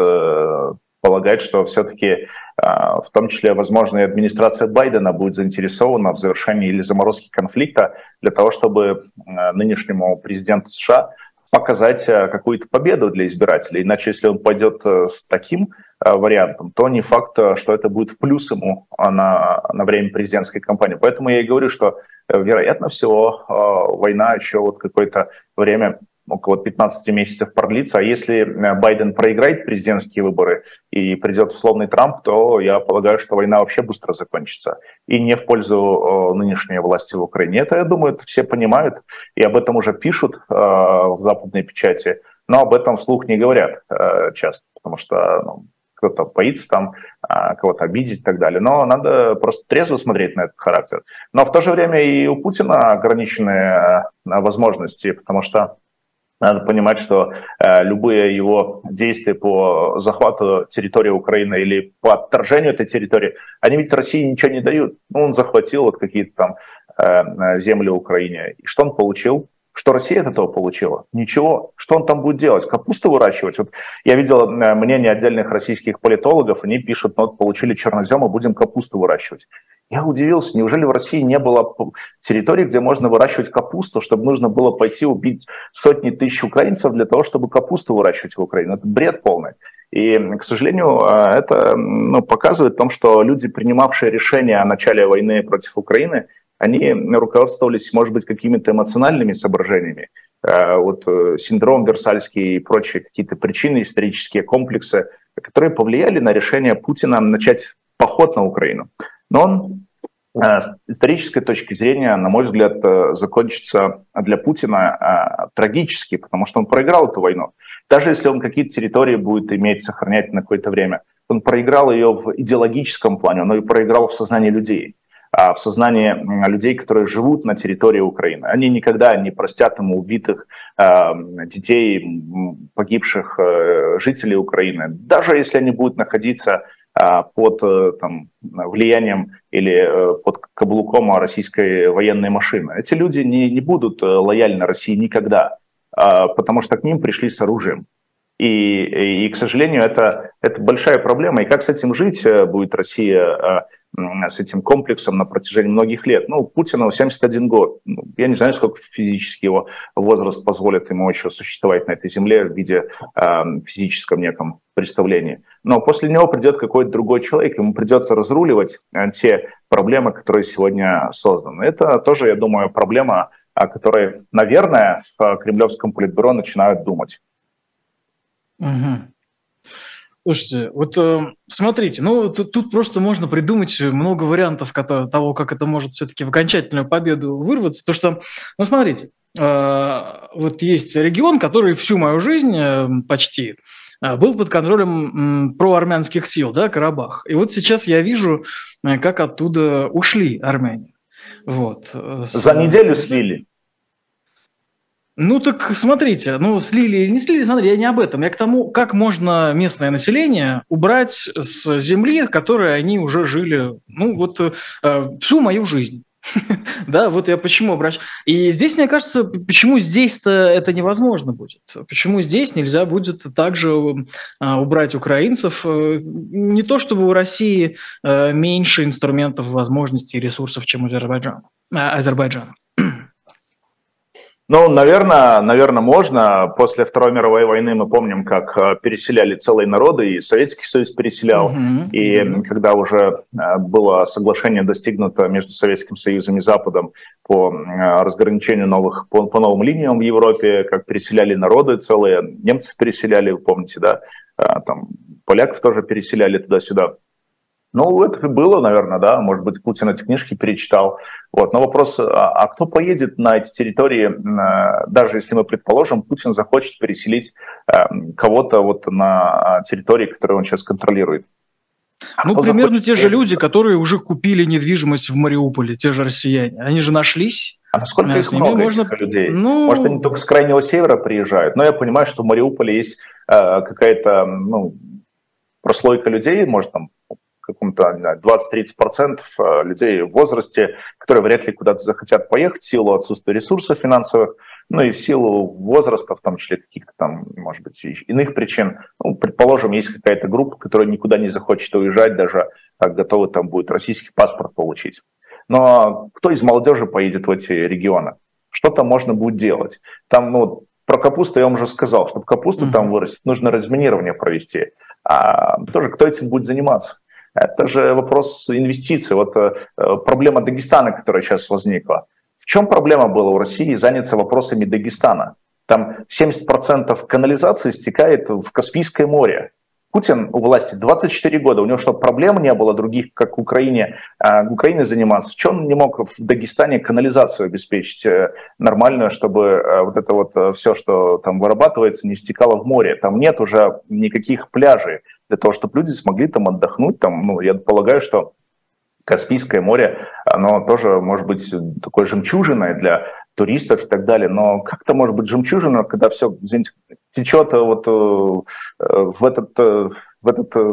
полагать, что все-таки в том числе, возможно, и администрация Байдена будет заинтересована в завершении или заморозке конфликта для того, чтобы нынешнему президенту США показать какую-то победу для избирателей. Иначе, если он пойдет с таким вариантом, то не факт, что это будет в плюс ему на, на время президентской кампании. Поэтому я и говорю, что, вероятно всего, война еще вот какое-то время около 15 месяцев продлится. А если э, Байден проиграет президентские выборы и придет условный Трамп, то я полагаю, что война вообще быстро закончится. И не в пользу нынешней власти в Украине. Это, я думаю, это все понимают, и об этом уже пишут э, в западной печати, но об этом вслух не говорят э, часто, потому что ну, кто-то боится там кого-то обидеть и так далее. Но надо просто трезво смотреть на этот характер. Но в то же время и у Путина ограниченные возможности, потому что надо понимать, что э, любые его действия по захвату территории Украины или по отторжению этой территории, они ведь России ничего не дают. Ну, он захватил вот какие-то там земли Украине. И что он получил? Что Россия от этого получила? Ничего. Что он там будет делать? Капусту выращивать? Вот я видел э, мнение отдельных российских политологов, они пишут, ну вот получили чернозем, и будем капусту выращивать. Я удивился, неужели в России не было территории, где можно выращивать капусту, чтобы нужно было пойти убить сотни тысяч украинцев для того, чтобы капусту выращивать в Украине? Это бред полный. И, к сожалению, э, это ну, показывает о том, что люди, принимавшие решение о начале войны против Украины, они руководствовались, может быть, какими-то эмоциональными соображениями. Э, вот э, синдром Версальский и прочие какие-то причины, исторические комплексы, которые повлияли на решение Путина начать поход на Украину. Но он э, с исторической точки зрения, на мой взгляд, закончится для Путина трагически, потому что он проиграл эту войну. Даже если он какие-то территории будет иметь, сохранять на какое-то время, он проиграл ее в идеологическом плане, но и проиграл в сознании людей. А, в сознании людей, которые живут на территории Украины. Они никогда не простят ему убитых а, детей, погибших э, жителей Украины, даже если они будут находиться а, под э, там, влиянием или э, под каблуком российской военной машины. Эти люди не, не будут лояльны России никогда, потому что к ним пришли с оружием. И, и, к сожалению, это, это большая проблема. И как с этим жить будет Россия с этим комплексом на протяжении многих лет. Ну, Путину 71 год. Ну, я не знаю, сколько физически его возраст позволит ему еще существовать на этой земле в виде э, физическом неком представлении. Но после него придет какой-то другой человек, ему придется разруливать э, те проблемы, которые сегодня созданы. Это тоже, я думаю, проблема, о которой, наверное, в кремлевском политбюро начинают думать. Угу. Слушайте, вот э, смотрите, ну тут, тут просто можно придумать много вариантов которые, того, как это может все-таки в окончательную победу вырваться. То что, ну смотрите, э, вот есть регион, который всю мою жизнь э, почти был под контролем проармянских сил, да, Карабах. И вот сейчас я вижу, э, как оттуда ушли армяне. Вот. Э, За неделю слили. Ну так смотрите, ну слили или не слили, смотри, я не об этом. Я к тому, как можно местное население убрать с земли, в которой они уже жили, ну вот э, всю мою жизнь. да, вот я почему обращаюсь. И здесь, мне кажется, почему здесь-то это невозможно будет? Почему здесь нельзя будет также э, убрать украинцев? Э, не то, чтобы у России э, меньше инструментов, возможностей ресурсов, чем у Азербайджана. Азербайджана. Ну, наверное, наверное, можно. После Второй мировой войны мы помним, как э, переселяли целые народы, и Советский Союз переселял. Mm-hmm. И mm-hmm. когда уже э, было соглашение достигнуто между Советским Союзом и Западом по э, разграничению новых, по, по новым линиям в Европе, как переселяли народы целые, немцы переселяли, вы помните, да, там поляков тоже переселяли туда-сюда. Ну, это было, наверное, да, может быть, Путин эти книжки перечитал. Вот. Но вопрос, а, а кто поедет на эти территории, э, даже если мы предположим, Путин захочет переселить э, кого-то вот на а, территории, которые он сейчас контролирует? А ну, примерно те же люди, которые уже купили недвижимость в Мариуполе, те же россияне. Они же нашлись. А насколько их много, можно... этих людей? Ну... Может, они только с крайнего севера приезжают. Но я понимаю, что в Мариуполе есть э, какая-то ну, прослойка людей, может, там каком-то 20-30% э, людей в возрасте, которые вряд ли куда-то захотят поехать в силу отсутствия ресурсов финансовых. ну и в силу возраста, в том числе каких-то там, может быть, иных причин, ну, предположим, есть какая-то группа, которая никуда не захочет уезжать, даже как готовы там будет российский паспорт получить. Но кто из молодежи поедет в эти регионы? Что там можно будет делать? Там, ну, про капусту я вам уже сказал, чтобы капуста mm-hmm. там вырастет, нужно разминирование провести. А тоже кто этим будет заниматься? Это же вопрос инвестиций. Вот э, проблема Дагестана, которая сейчас возникла. В чем проблема была у России заняться вопросами Дагестана? Там 70% канализации стекает в Каспийское море. Путин у власти 24 года, у него что, проблем не было других, как в Украине, а, Украине заниматься? Чем он не мог в Дагестане канализацию обеспечить э, нормальную, чтобы э, вот это вот все, что там вырабатывается, не стекало в море? Там нет уже никаких пляжей для того, чтобы люди смогли там отдохнуть. Там, ну, я полагаю, что Каспийское море, оно тоже может быть такой жемчужиной для туристов и так далее. Но как это может быть жемчужина, когда все, извините, течет вот э, в этот, э, в этот э,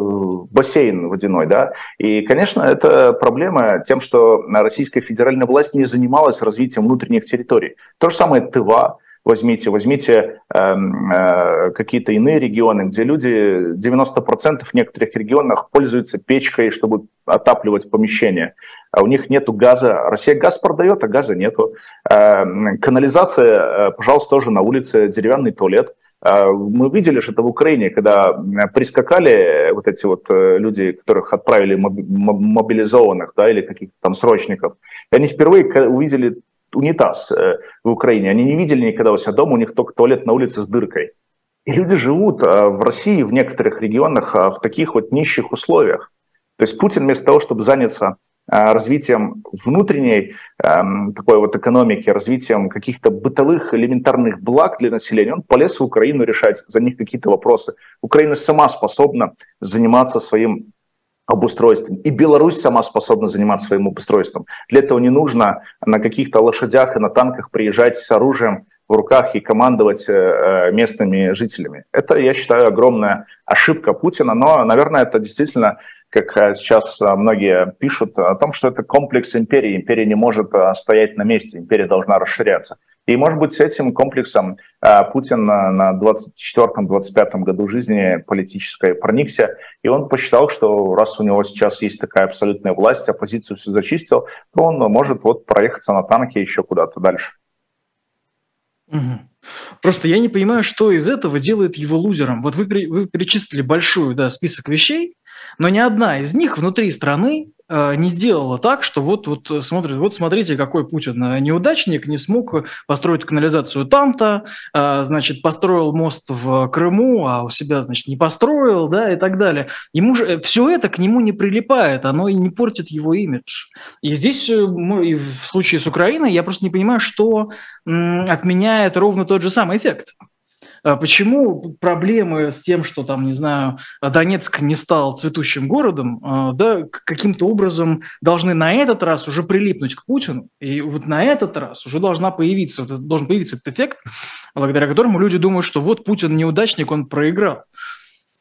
бассейн водяной, да. И, конечно, это проблема тем, что российская федеральная власть не занималась развитием внутренних территорий. То же самое Тыва, возьмите, возьмите э, э, какие-то иные регионы, где люди, 90% в некоторых регионах пользуются печкой, чтобы отапливать помещение. А у них нету газа. Россия газ продает, а газа нету. Э, канализация, э, пожалуйста, тоже на улице, деревянный туалет. Э, мы видели что это в Украине, когда прискакали вот эти вот э, люди, которых отправили мобилизованных, да, или каких-то там срочников, и они впервые увидели унитаз э, в Украине. Они не видели никогда у себя дома, у них только туалет на улице с дыркой. И люди живут э, в России, в некоторых регионах, э, в таких вот нищих условиях. То есть Путин вместо того, чтобы заняться развитием внутренней эм, такой вот экономики, развитием каких-то бытовых элементарных благ для населения, он полез в Украину решать за них какие-то вопросы. Украина сама способна заниматься своим обустройством. И Беларусь сама способна заниматься своим обустройством. Для этого не нужно на каких-то лошадях и на танках приезжать с оружием в руках и командовать э, э, местными жителями. Это, я считаю, огромная ошибка Путина, но, наверное, это действительно, как э, сейчас многие пишут, о том, что это комплекс империи. Империя не может стоять на месте, империя должна расширяться. И, может быть, с этим комплексом а, Путин на 24-25 году жизни политической проникся, и он посчитал, что раз у него сейчас есть такая абсолютная власть, оппозицию все зачистил, то он может вот проехаться на танке еще куда-то дальше. Угу. Просто я не понимаю, что из этого делает его лузером. Вот вы, вы перечислили большой да, список вещей, но ни одна из них внутри страны не сделала так, что вот, вот, э, смотрит, вот смотрите, какой Путин э, неудачник, не смог построить канализацию там-то, значит, построил мост в Крыму, а у себя, значит, не построил, да, и так далее. Ему же все это к нему не прилипает, оно и не портит его имидж. И здесь, и в случае с Украиной, я просто не понимаю, что отменяет ровно тот же самый эффект. А почему проблемы с тем, что там, не знаю, Донецк не стал цветущим городом, а, да, каким-то образом должны на этот раз уже прилипнуть к Путину, и вот на этот раз уже должна появиться, вот, должен появиться этот эффект, благодаря которому люди думают, что вот Путин неудачник, он проиграл.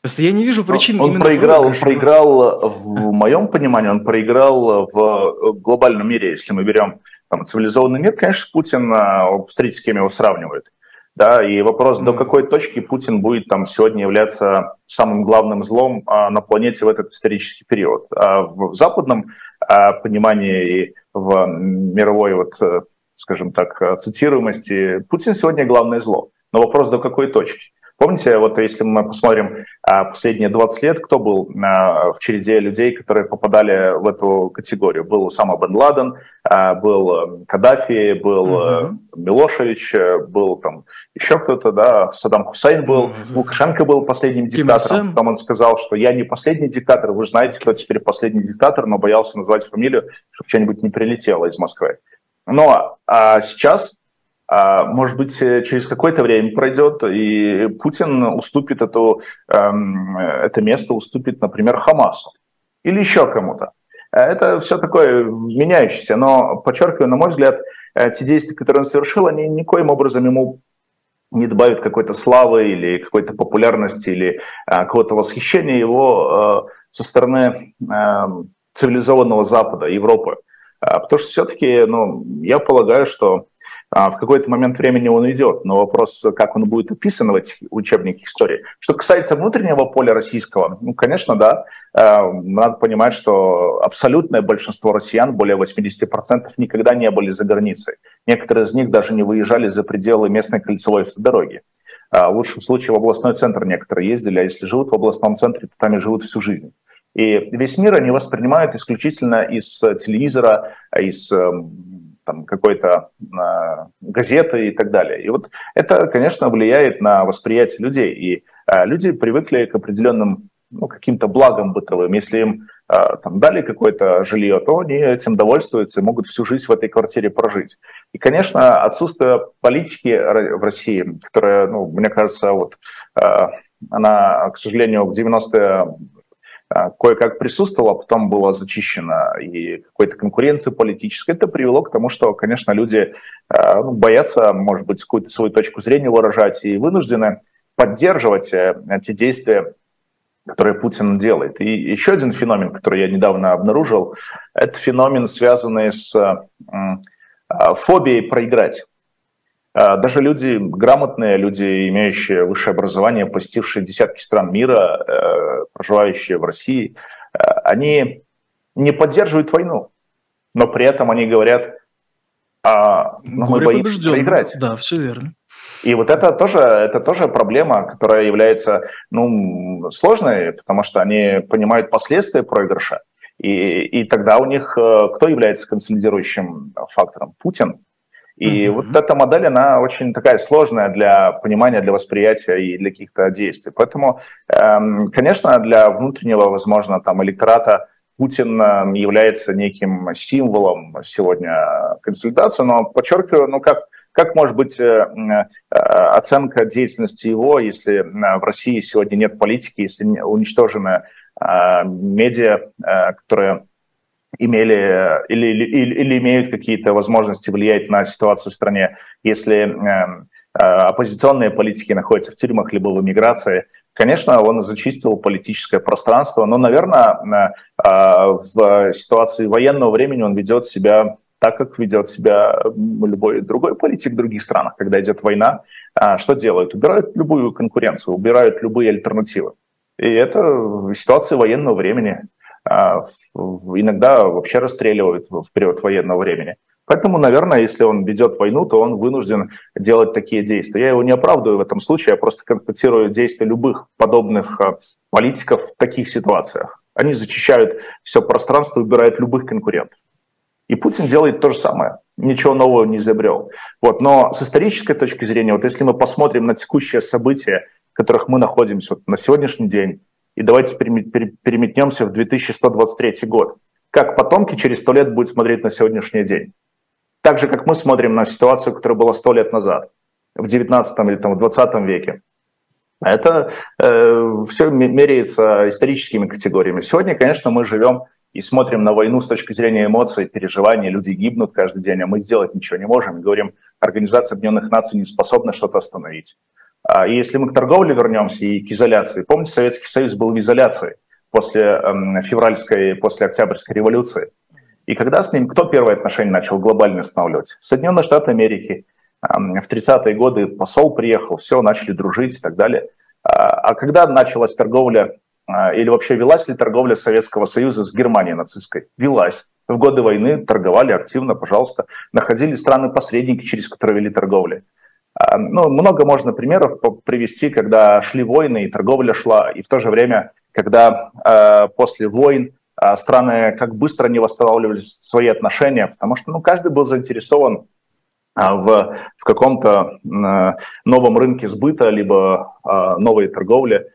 Просто я не вижу причин. Он проиграл, он проиграл в моем понимании, он проиграл в глобальном мире, если мы берем там, цивилизованный мир, конечно, Путин, смотрите, с кем его сравнивают. Да, и вопрос, до какой точки Путин будет там сегодня являться самым главным злом а, на планете в этот исторический период. А в западном а, понимании и в мировой, вот, э, скажем так, цитируемости Путин сегодня главное зло. Но вопрос, до какой точки. Помните, вот если мы посмотрим а, последние 20 лет, кто был а, в череде людей, которые попадали в эту категорию? Был Усама бен Ладен, а, был э, Каддафи, был угу. Милошевич, был там еще кто-то, да, Саддам Хусейн был, угу. Лукашенко был последним диктатором. Потом он сказал, что я не последний диктатор, вы знаете, кто теперь последний диктатор, но боялся назвать фамилию, чтобы что-нибудь не прилетело из Москвы. Но а сейчас может быть, э, через какое-то время пройдет, и Путин уступит эту, эм, это место, уступит, например, Хамасу или еще кому-то. Это все такое меняющееся, но, подчеркиваю, на мой взгляд, э, те действия, которые он совершил, они никоим образом ему не добавят какой-то славы или какой-то популярности или а, какого-то восхищения его а, со стороны а, цивилизованного Запада, Европы. А, потому что все-таки, ну, я полагаю, что а, в какой-то момент времени он идет, но вопрос, как он будет описан в этих учебниках истории. Что касается внутреннего поля российского, ну, конечно, да, э, надо понимать, что абсолютное большинство россиян, более 80%, никогда не были за границей. Некоторые из них даже не выезжали за пределы местной кольцевой автодороги. А, в лучшем случае в областной центр некоторые ездили, а если живут в областном центре, то там и живут всю жизнь. И весь мир они воспринимают исключительно из телевизора, из эм, там, какой-то э, газеты и так далее. И вот это, конечно, влияет на восприятие людей. И э, люди привыкли к определенным ну, каким-то благам бытовым. Если им э, там, дали какое-то жилье, то они этим довольствуются и могут всю жизнь в этой квартире прожить. И, конечно, отсутствие политики в России, которая, ну, мне кажется, вот э, она, к сожалению, в 90-е а, кое-как присутствовала, а потом было зачищено и какой-то конкуренции политической. Это привело к тому, что, конечно, люди а, ну, боятся, может быть, какую-то свою точку зрения выражать и вынуждены поддерживать э, те действия, которые Путин делает. И еще один феномен, который я недавно обнаружил, это феномен, связанный с фобией проиграть. А, даже люди грамотные, люди, имеющие высшее образование, посетившие десятки стран мира, э, проживающие в России, э, они не поддерживают войну, но при этом они говорят, а, ну, мы боимся проиграть. Да, все верно. И вот это тоже, это тоже проблема, которая является ну, сложной, потому что они понимают последствия проигрыша. И, и тогда у них э, кто является консолидирующим фактором? Путин. И mm-hmm. вот эта модель, она очень такая сложная для понимания, для восприятия и для каких-то действий. Поэтому, эм, конечно, для внутреннего, возможно, там электората Путин эм, является неким символом сегодня консолидации, но подчеркиваю, ну как, как может быть э, э, оценка деятельности его, если в России сегодня нет политики, если уничтожены э, медиа, которые имели или, или, или имеют какие-то возможности влиять на ситуацию в стране, если э, э, оппозиционные политики находятся в тюрьмах либо в эмиграции, конечно, он зачистил политическое пространство, но, наверное, э, э, в ситуации военного времени он ведет себя так, как ведет себя любой другой политик в других странах, когда идет война. Э, что делают? Убирают любую конкуренцию, убирают любые альтернативы. И это ситуация военного времени. А, иногда вообще расстреливают в период военного времени. Поэтому, наверное, если он ведет войну, то он вынужден делать такие действия. Я его не оправдываю в этом случае, я просто констатирую действия любых подобных а, политиков в таких ситуациях. Они зачищают все пространство, убирают любых конкурентов. И Путин делает то же самое. Ничего нового не изобрел. Вот. Но с исторической точки зрения, вот если мы посмотрим на текущие события, в которых мы находимся вот на сегодняшний день, и давайте переметнемся в 2123 год. Как потомки через сто лет будут смотреть на сегодняшний день? Так же, как мы смотрим на ситуацию, которая была сто лет назад, в 19 или там, в 20 веке. Это э, все меряется историческими категориями. Сегодня, конечно, мы живем и смотрим на войну с точки зрения эмоций, переживаний. Люди гибнут каждый день, а мы сделать ничего не можем. говорим, Организация Объединенных Наций не способна что-то остановить. А, и если мы к торговле вернемся и к изоляции, помните, Советский Союз был в изоляции после эм, февральской, после Октябрьской революции. И когда с ним, кто первые отношения начал глобально останавливать? Соединенные Штаты Америки. Эм, в 30-е годы посол приехал, все, начали дружить и так далее. А, а когда началась торговля, а, или вообще велась ли торговля Советского Союза с Германией нацистской? Велась. В годы войны торговали активно, пожалуйста. Находили страны-посредники, через которые вели торговлю. А, ну, много можно примеров привести, когда шли войны и торговля шла, и в то же время, когда э, после войн э, страны как быстро не восстанавливали свои отношения, потому что ну, каждый был заинтересован э, в, в каком-то э, новом рынке сбыта, либо э, новой торговли.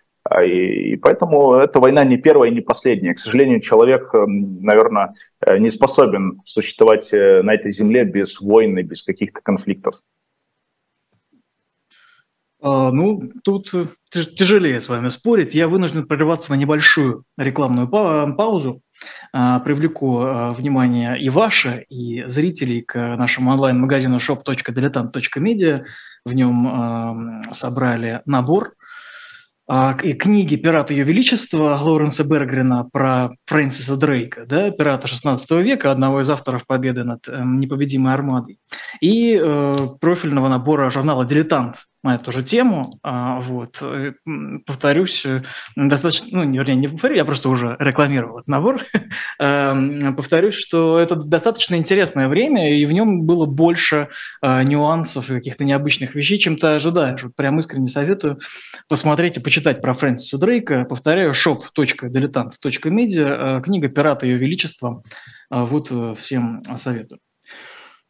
И, и поэтому эта война не первая и не последняя. К сожалению, человек, наверное, не способен существовать на этой земле без войн и без каких-то конфликтов. А, ну, тут э, тяжелее с вами спорить. Я вынужден прерываться на небольшую рекламную паузу. А, привлеку а, внимание и ваше, и зрителей к нашему онлайн-магазину shop.diletant.media. В нем собрали набор а, и книги «Пират Ее Величества» Лоуренса Бергрена про Фрэнсиса Дрейка, да, пирата 16 века, одного из авторов победы над э, непобедимой армадой, и э, профильного набора журнала «Дилетант» на эту же тему. А, вот. Э, повторюсь, э, достаточно, ну, вернее, не повторю, я просто уже рекламировал этот набор. Эм, повторюсь, что это достаточно интересное время, и в нем было больше э, нюансов и каких-то необычных вещей, чем ты ожидаешь. Вот прям искренне советую посмотреть и почитать про Фрэнсиса Дрейка. Повторяю, shop.diletant.media, книга «Пираты Ее Величества». Вот всем советую.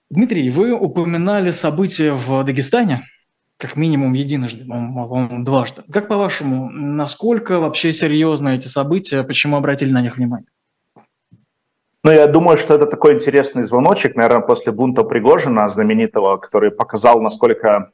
Дмитрий, вы упоминали события в Дагестане – как минимум единожды, по-моему, дважды. Как по-вашему, насколько вообще серьезны эти события, почему обратили на них внимание? Ну, я думаю, что это такой интересный звоночек, наверное, после бунта Пригожина, знаменитого, который показал, насколько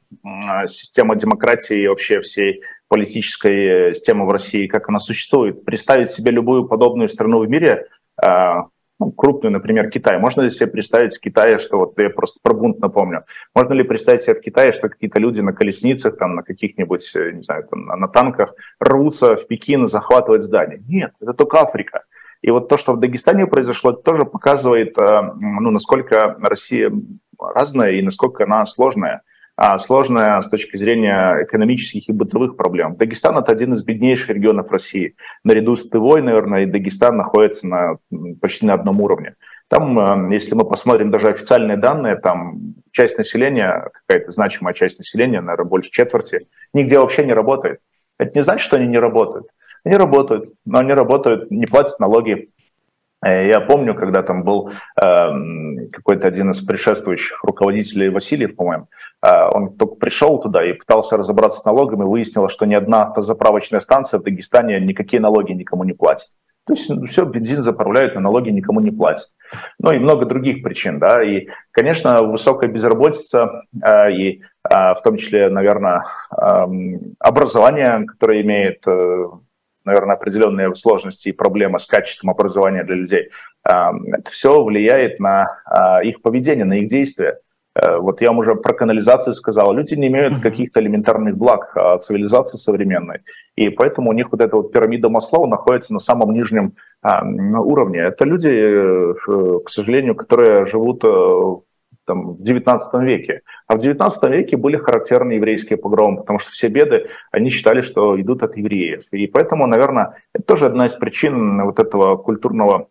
система демократии и вообще всей политической системы в России, как она существует. Представить себе любую подобную страну в мире а, ну, крупную, например, Китай. Можно ли себе представить в Китае, что вот я просто про бунт напомню, можно ли представить себе в Китае, что какие-то люди на колесницах, там, на каких-нибудь, э, не знаю, там, на танках рвутся в Пекин и захватывать здания? Нет, это только Африка. И вот то, что в Дагестане произошло, тоже показывает, э, ну, насколько Россия разная и насколько она сложная. А, сложная с точки зрения экономических и бытовых проблем. Дагестан – это один из беднейших регионов России. Наряду с Тывой, наверное, и Дагестан находится на, почти на одном уровне. Там, э, если мы посмотрим даже официальные данные, там часть населения, какая-то значимая часть населения, наверное, больше четверти, нигде вообще не работает. Это не значит, что они не работают. Они работают, но они работают, не платят налоги, я помню, когда там был э, какой-то один из предшествующих руководителей, Васильев, по-моему, э, он только пришел туда и пытался разобраться с налогами, выяснилось, что ни одна автозаправочная станция в Дагестане никакие налоги никому не платит. То есть ну, все, бензин заправляют, но налоги никому не платят. Ну и много других причин, да. И, конечно, высокая безработица э, и э, в том числе, наверное, э, образование, которое имеет э, наверное, определенные сложности и проблемы с качеством образования для людей. Это все влияет на а, их поведение, на их действия. Э, вот я вам уже про канализацию сказал. Люди не имеют каких-то элементарных благ а, цивилизации современной. И поэтому у них вот эта вот пирамида Маслоу находится на самом нижнем уровне. Это люди, э, к сожалению, которые живут э, там, в XIX веке. А в XIX веке были характерны еврейские погромы, потому что все беды, они считали, что идут от евреев. И поэтому, наверное, это тоже одна из причин вот этого культурного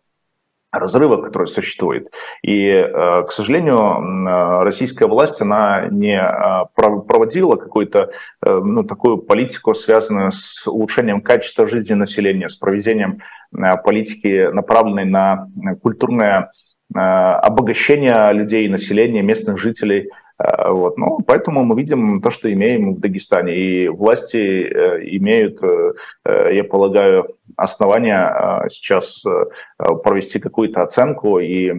разрыва, который существует. И, э, к сожалению, российская власть, она не э, проводила какую-то э, ну, такую политику, связанную с улучшением качества жизни населения, с проведением политики, направленной на культурное Э, обогащения людей, населения, местных жителей. Э, вот. Ну, поэтому мы видим то, что имеем в Дагестане. И власти э, имеют, я полагаю, основания сейчас провести какую-то оценку и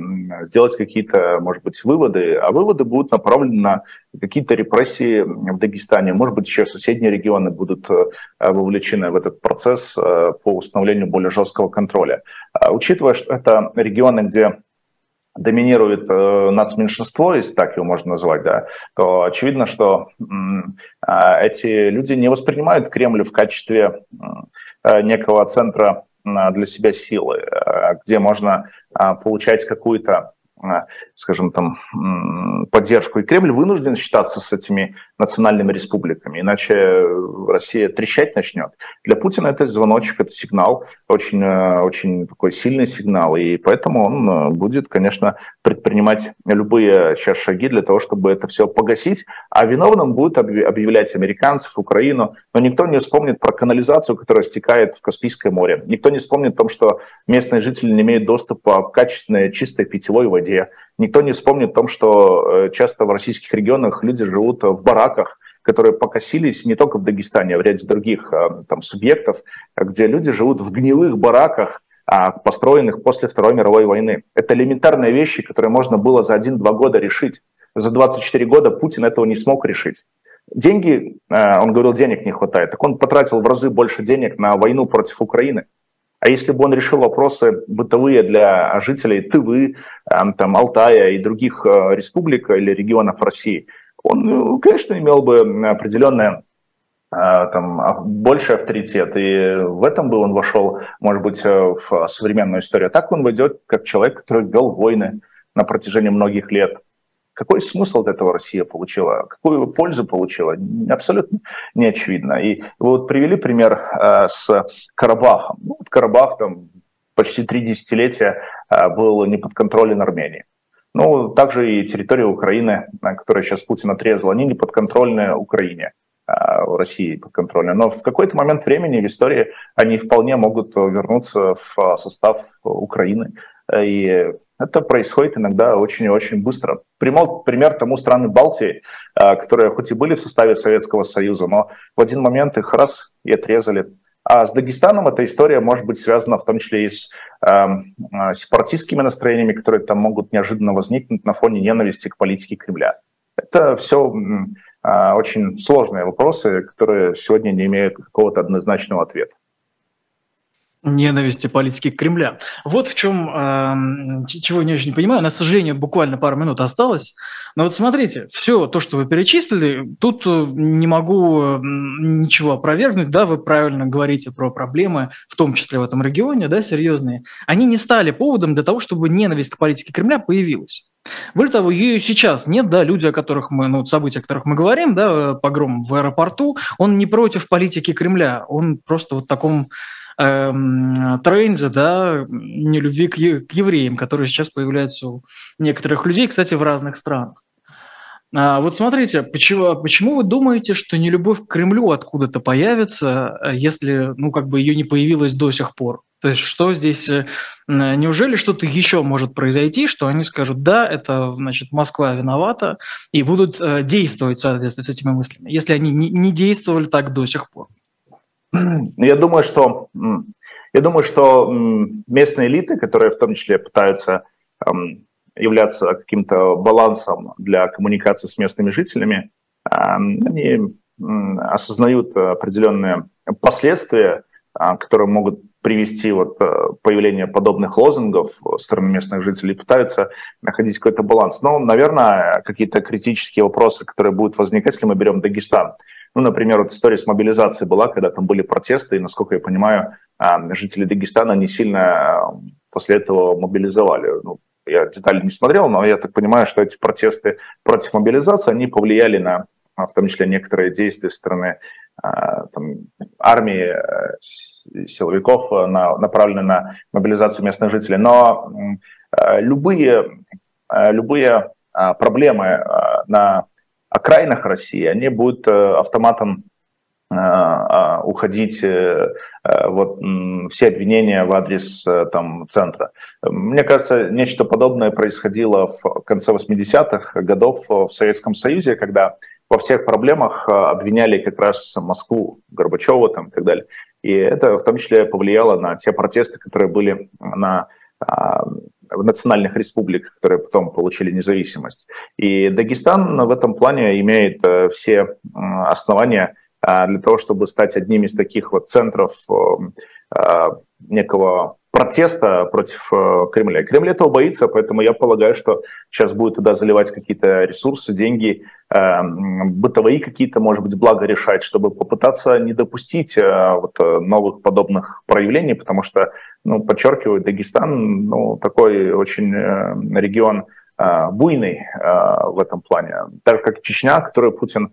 сделать какие-то, может быть, выводы. А выводы будут направлены на какие-то репрессии в Дагестане. Может быть, еще соседние регионы будут вовлечены в этот процесс по установлению более жесткого контроля. Учитывая, что это регионы, где доминирует э, нацменьшинство, если так его можно назвать, да, то очевидно, что э, эти люди не воспринимают Кремль в качестве э, некого центра для себя силы, э, где можно э, получать какую-то Э, скажем там, поддержку. И Кремль вынужден считаться с этими национальными республиками, иначе Россия трещать начнет. Для Путина это звоночек, это сигнал, очень, э, очень такой сильный сигнал, и поэтому он э, будет, конечно, предпринимать любые сейчас шаги для того, чтобы это все погасить, а виновным будет объявлять американцев, Украину, но никто не вспомнит про канализацию, которая стекает в Каспийское море, никто не вспомнит о том, что местные жители не имеют доступа к качественной чистой питьевой воде, воде. Никто не вспомнит о том, что э, часто в российских регионах люди живут в бараках, которые покосились не только в Дагестане, а в ряде других э, там, субъектов, где люди живут в гнилых бараках, а, построенных после Второй мировой войны. Это элементарные вещи, которые можно было за один-два года решить. За 24 года Путин этого не смог решить. Деньги, э, он говорил, денег не хватает, так он потратил в разы больше денег на войну против Украины. А если бы он решил вопросы бытовые для жителей Тывы, там, Алтая и других э, республик или регионов России, он, ну, конечно, имел бы определенное там больший авторитет, и в этом бы он вошел, может быть, в современную историю. Так он войдет как человек, который вел войны на протяжении многих лет, какой смысл от этого Россия получила? Какую пользу получила? Абсолютно не очевидно. И вы вот привели пример э, с Карабахом. Ну, вот Карабах там почти три десятилетия э, был не под контролем Армении. Ну, также и территория Украины, которая сейчас Путин отрезал, они не подконтрольны Украине. Э, России подконтрольны. Но в какой-то момент времени в истории они вполне могут вернуться в состав Украины. И это происходит иногда очень и очень быстро. Примол, пример тому страны Балтии, а, которые хоть и были в составе Советского Союза, но в один момент их раз и отрезали. А с Дагестаном эта история может быть связана в том числе и с э, сепаратистскими настроениями, которые там могут неожиданно возникнуть на фоне ненависти к политике Кремля. Это все э, очень сложные вопросы, которые сегодня не имеют какого-то однозначного ответа ненависти политики Кремля. Вот в чем, э, чего не очень понимаю. К сожалению, буквально пару минут осталось. Но вот смотрите, все то, что вы перечислили, тут э, не могу ничего опровергнуть. Да, вы правильно говорите про проблемы, в том числе в этом регионе, да, серьезные. Они не стали поводом для того, чтобы ненависть к политике Кремля появилась. Более того, ее сейчас нет, да, люди, о которых мы, ну, события, о которых мы говорим, да, погром в аэропорту, он не против политики Кремля, он просто вот в таком Эм, тренде, да, нелюбви к, к евреям, которые сейчас появляются у некоторых людей, кстати, в разных странах. А вот смотрите, почему, почему вы думаете, что нелюбовь к Кремлю откуда-то появится, если, ну, как бы ее не появилось до сих пор? То есть что здесь, э, неужели что-то еще может произойти, что они скажут, да, это, значит, Москва виновата, и будут э, действовать в соответствии с этими мыслями, если они не действовали так до сих пор? Я думаю, что, я думаю, что местные элиты, которые в том числе пытаются являться каким-то балансом для коммуникации с местными жителями, они осознают определенные последствия, а, которые могут привести вот э, появление подобных лозунгов со стороны местных жителей, пытаются находить какой-то баланс. Но, наверное, какие-то критические вопросы, которые будут возникать, если мы берем Дагестан. Ну, например, вот история с мобилизацией была, когда там были протесты, и, насколько я понимаю, а, жители Дагестана не сильно а, после этого мобилизовали. Ну, я детали не смотрел, но я так понимаю, что эти протесты против мобилизации, они повлияли на, а, в том числе, некоторые действия со стороны там, армии, э, силовиков, э, на, направленные на мобилизацию местных жителей. Но э, любые, любые проблемы на окраинах России, они будут э, автоматом э, а, уходить э, вот все обвинения в адрес там центра. Мне кажется, нечто подобное происходило в конце 80-х годов в Советском Союзе, когда во всех проблемах обвиняли как раз Москву, Горбачева там и так далее. И это в том числе повлияло на те протесты, которые были на а, национальных республиках, которые потом получили независимость. И Дагестан в этом плане имеет э, все основания э, для того, чтобы стать одним из таких вот центров э, некого протеста против э, Кремля. Кремль этого боится, поэтому я полагаю, что сейчас будет туда заливать какие-то ресурсы, деньги, э, бытовые какие-то, может быть, благо решать, чтобы попытаться не допустить э, вот, новых подобных проявлений, потому что, ну, подчеркиваю, Дагестан, ну, такой очень регион буйный в этом плане. Так как Чечня, которую Путин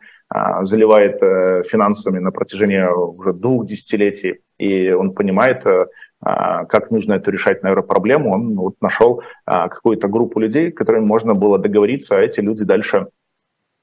заливает финансами на протяжении уже двух десятилетий, и он понимает, как нужно эту решать, наверное, проблему, он вот нашел а, какую-то группу людей, которым можно было договориться, а эти люди дальше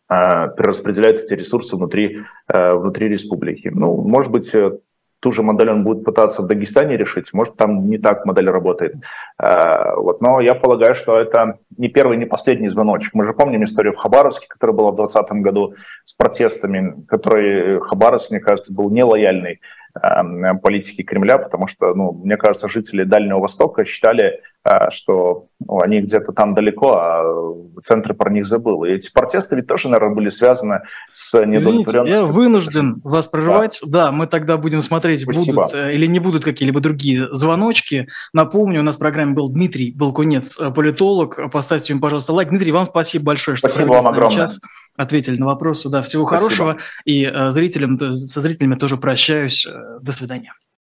а, перераспределяют эти ресурсы внутри, внутри республики. Ну, может быть, э, ту же модель он будет пытаться в Дагестане решить, может, там не так модель работает. Вот. Но я полагаю, что это не первый, не последний звоночек. Мы же помним историю в Хабаровске, которая была в 2020 году с протестами, который Хабаровск, мне кажется, был нелояльный политики Кремля, потому что, ну, мне кажется, жители Дальнего Востока считали, э, что ну, они где-то там далеко, а центр про них забыл. И эти протесты ведь тоже, наверное, были связаны с недовлетворенностью. я вынужден вас прервать. Да. да, мы тогда будем смотреть, Спасибо. будут э, или не будут какие-либо другие звоночки. Напомню, у нас в программе был Дмитрий Балкунец, э, политолог. Поставьте ему, пожалуйста, лайк. Дмитрий, вам спасибо большое, что спасибо вам огромное. час ответили на вопросы. Да, всего Спасибо. хорошего. И зрителям, со зрителями тоже прощаюсь. До свидания.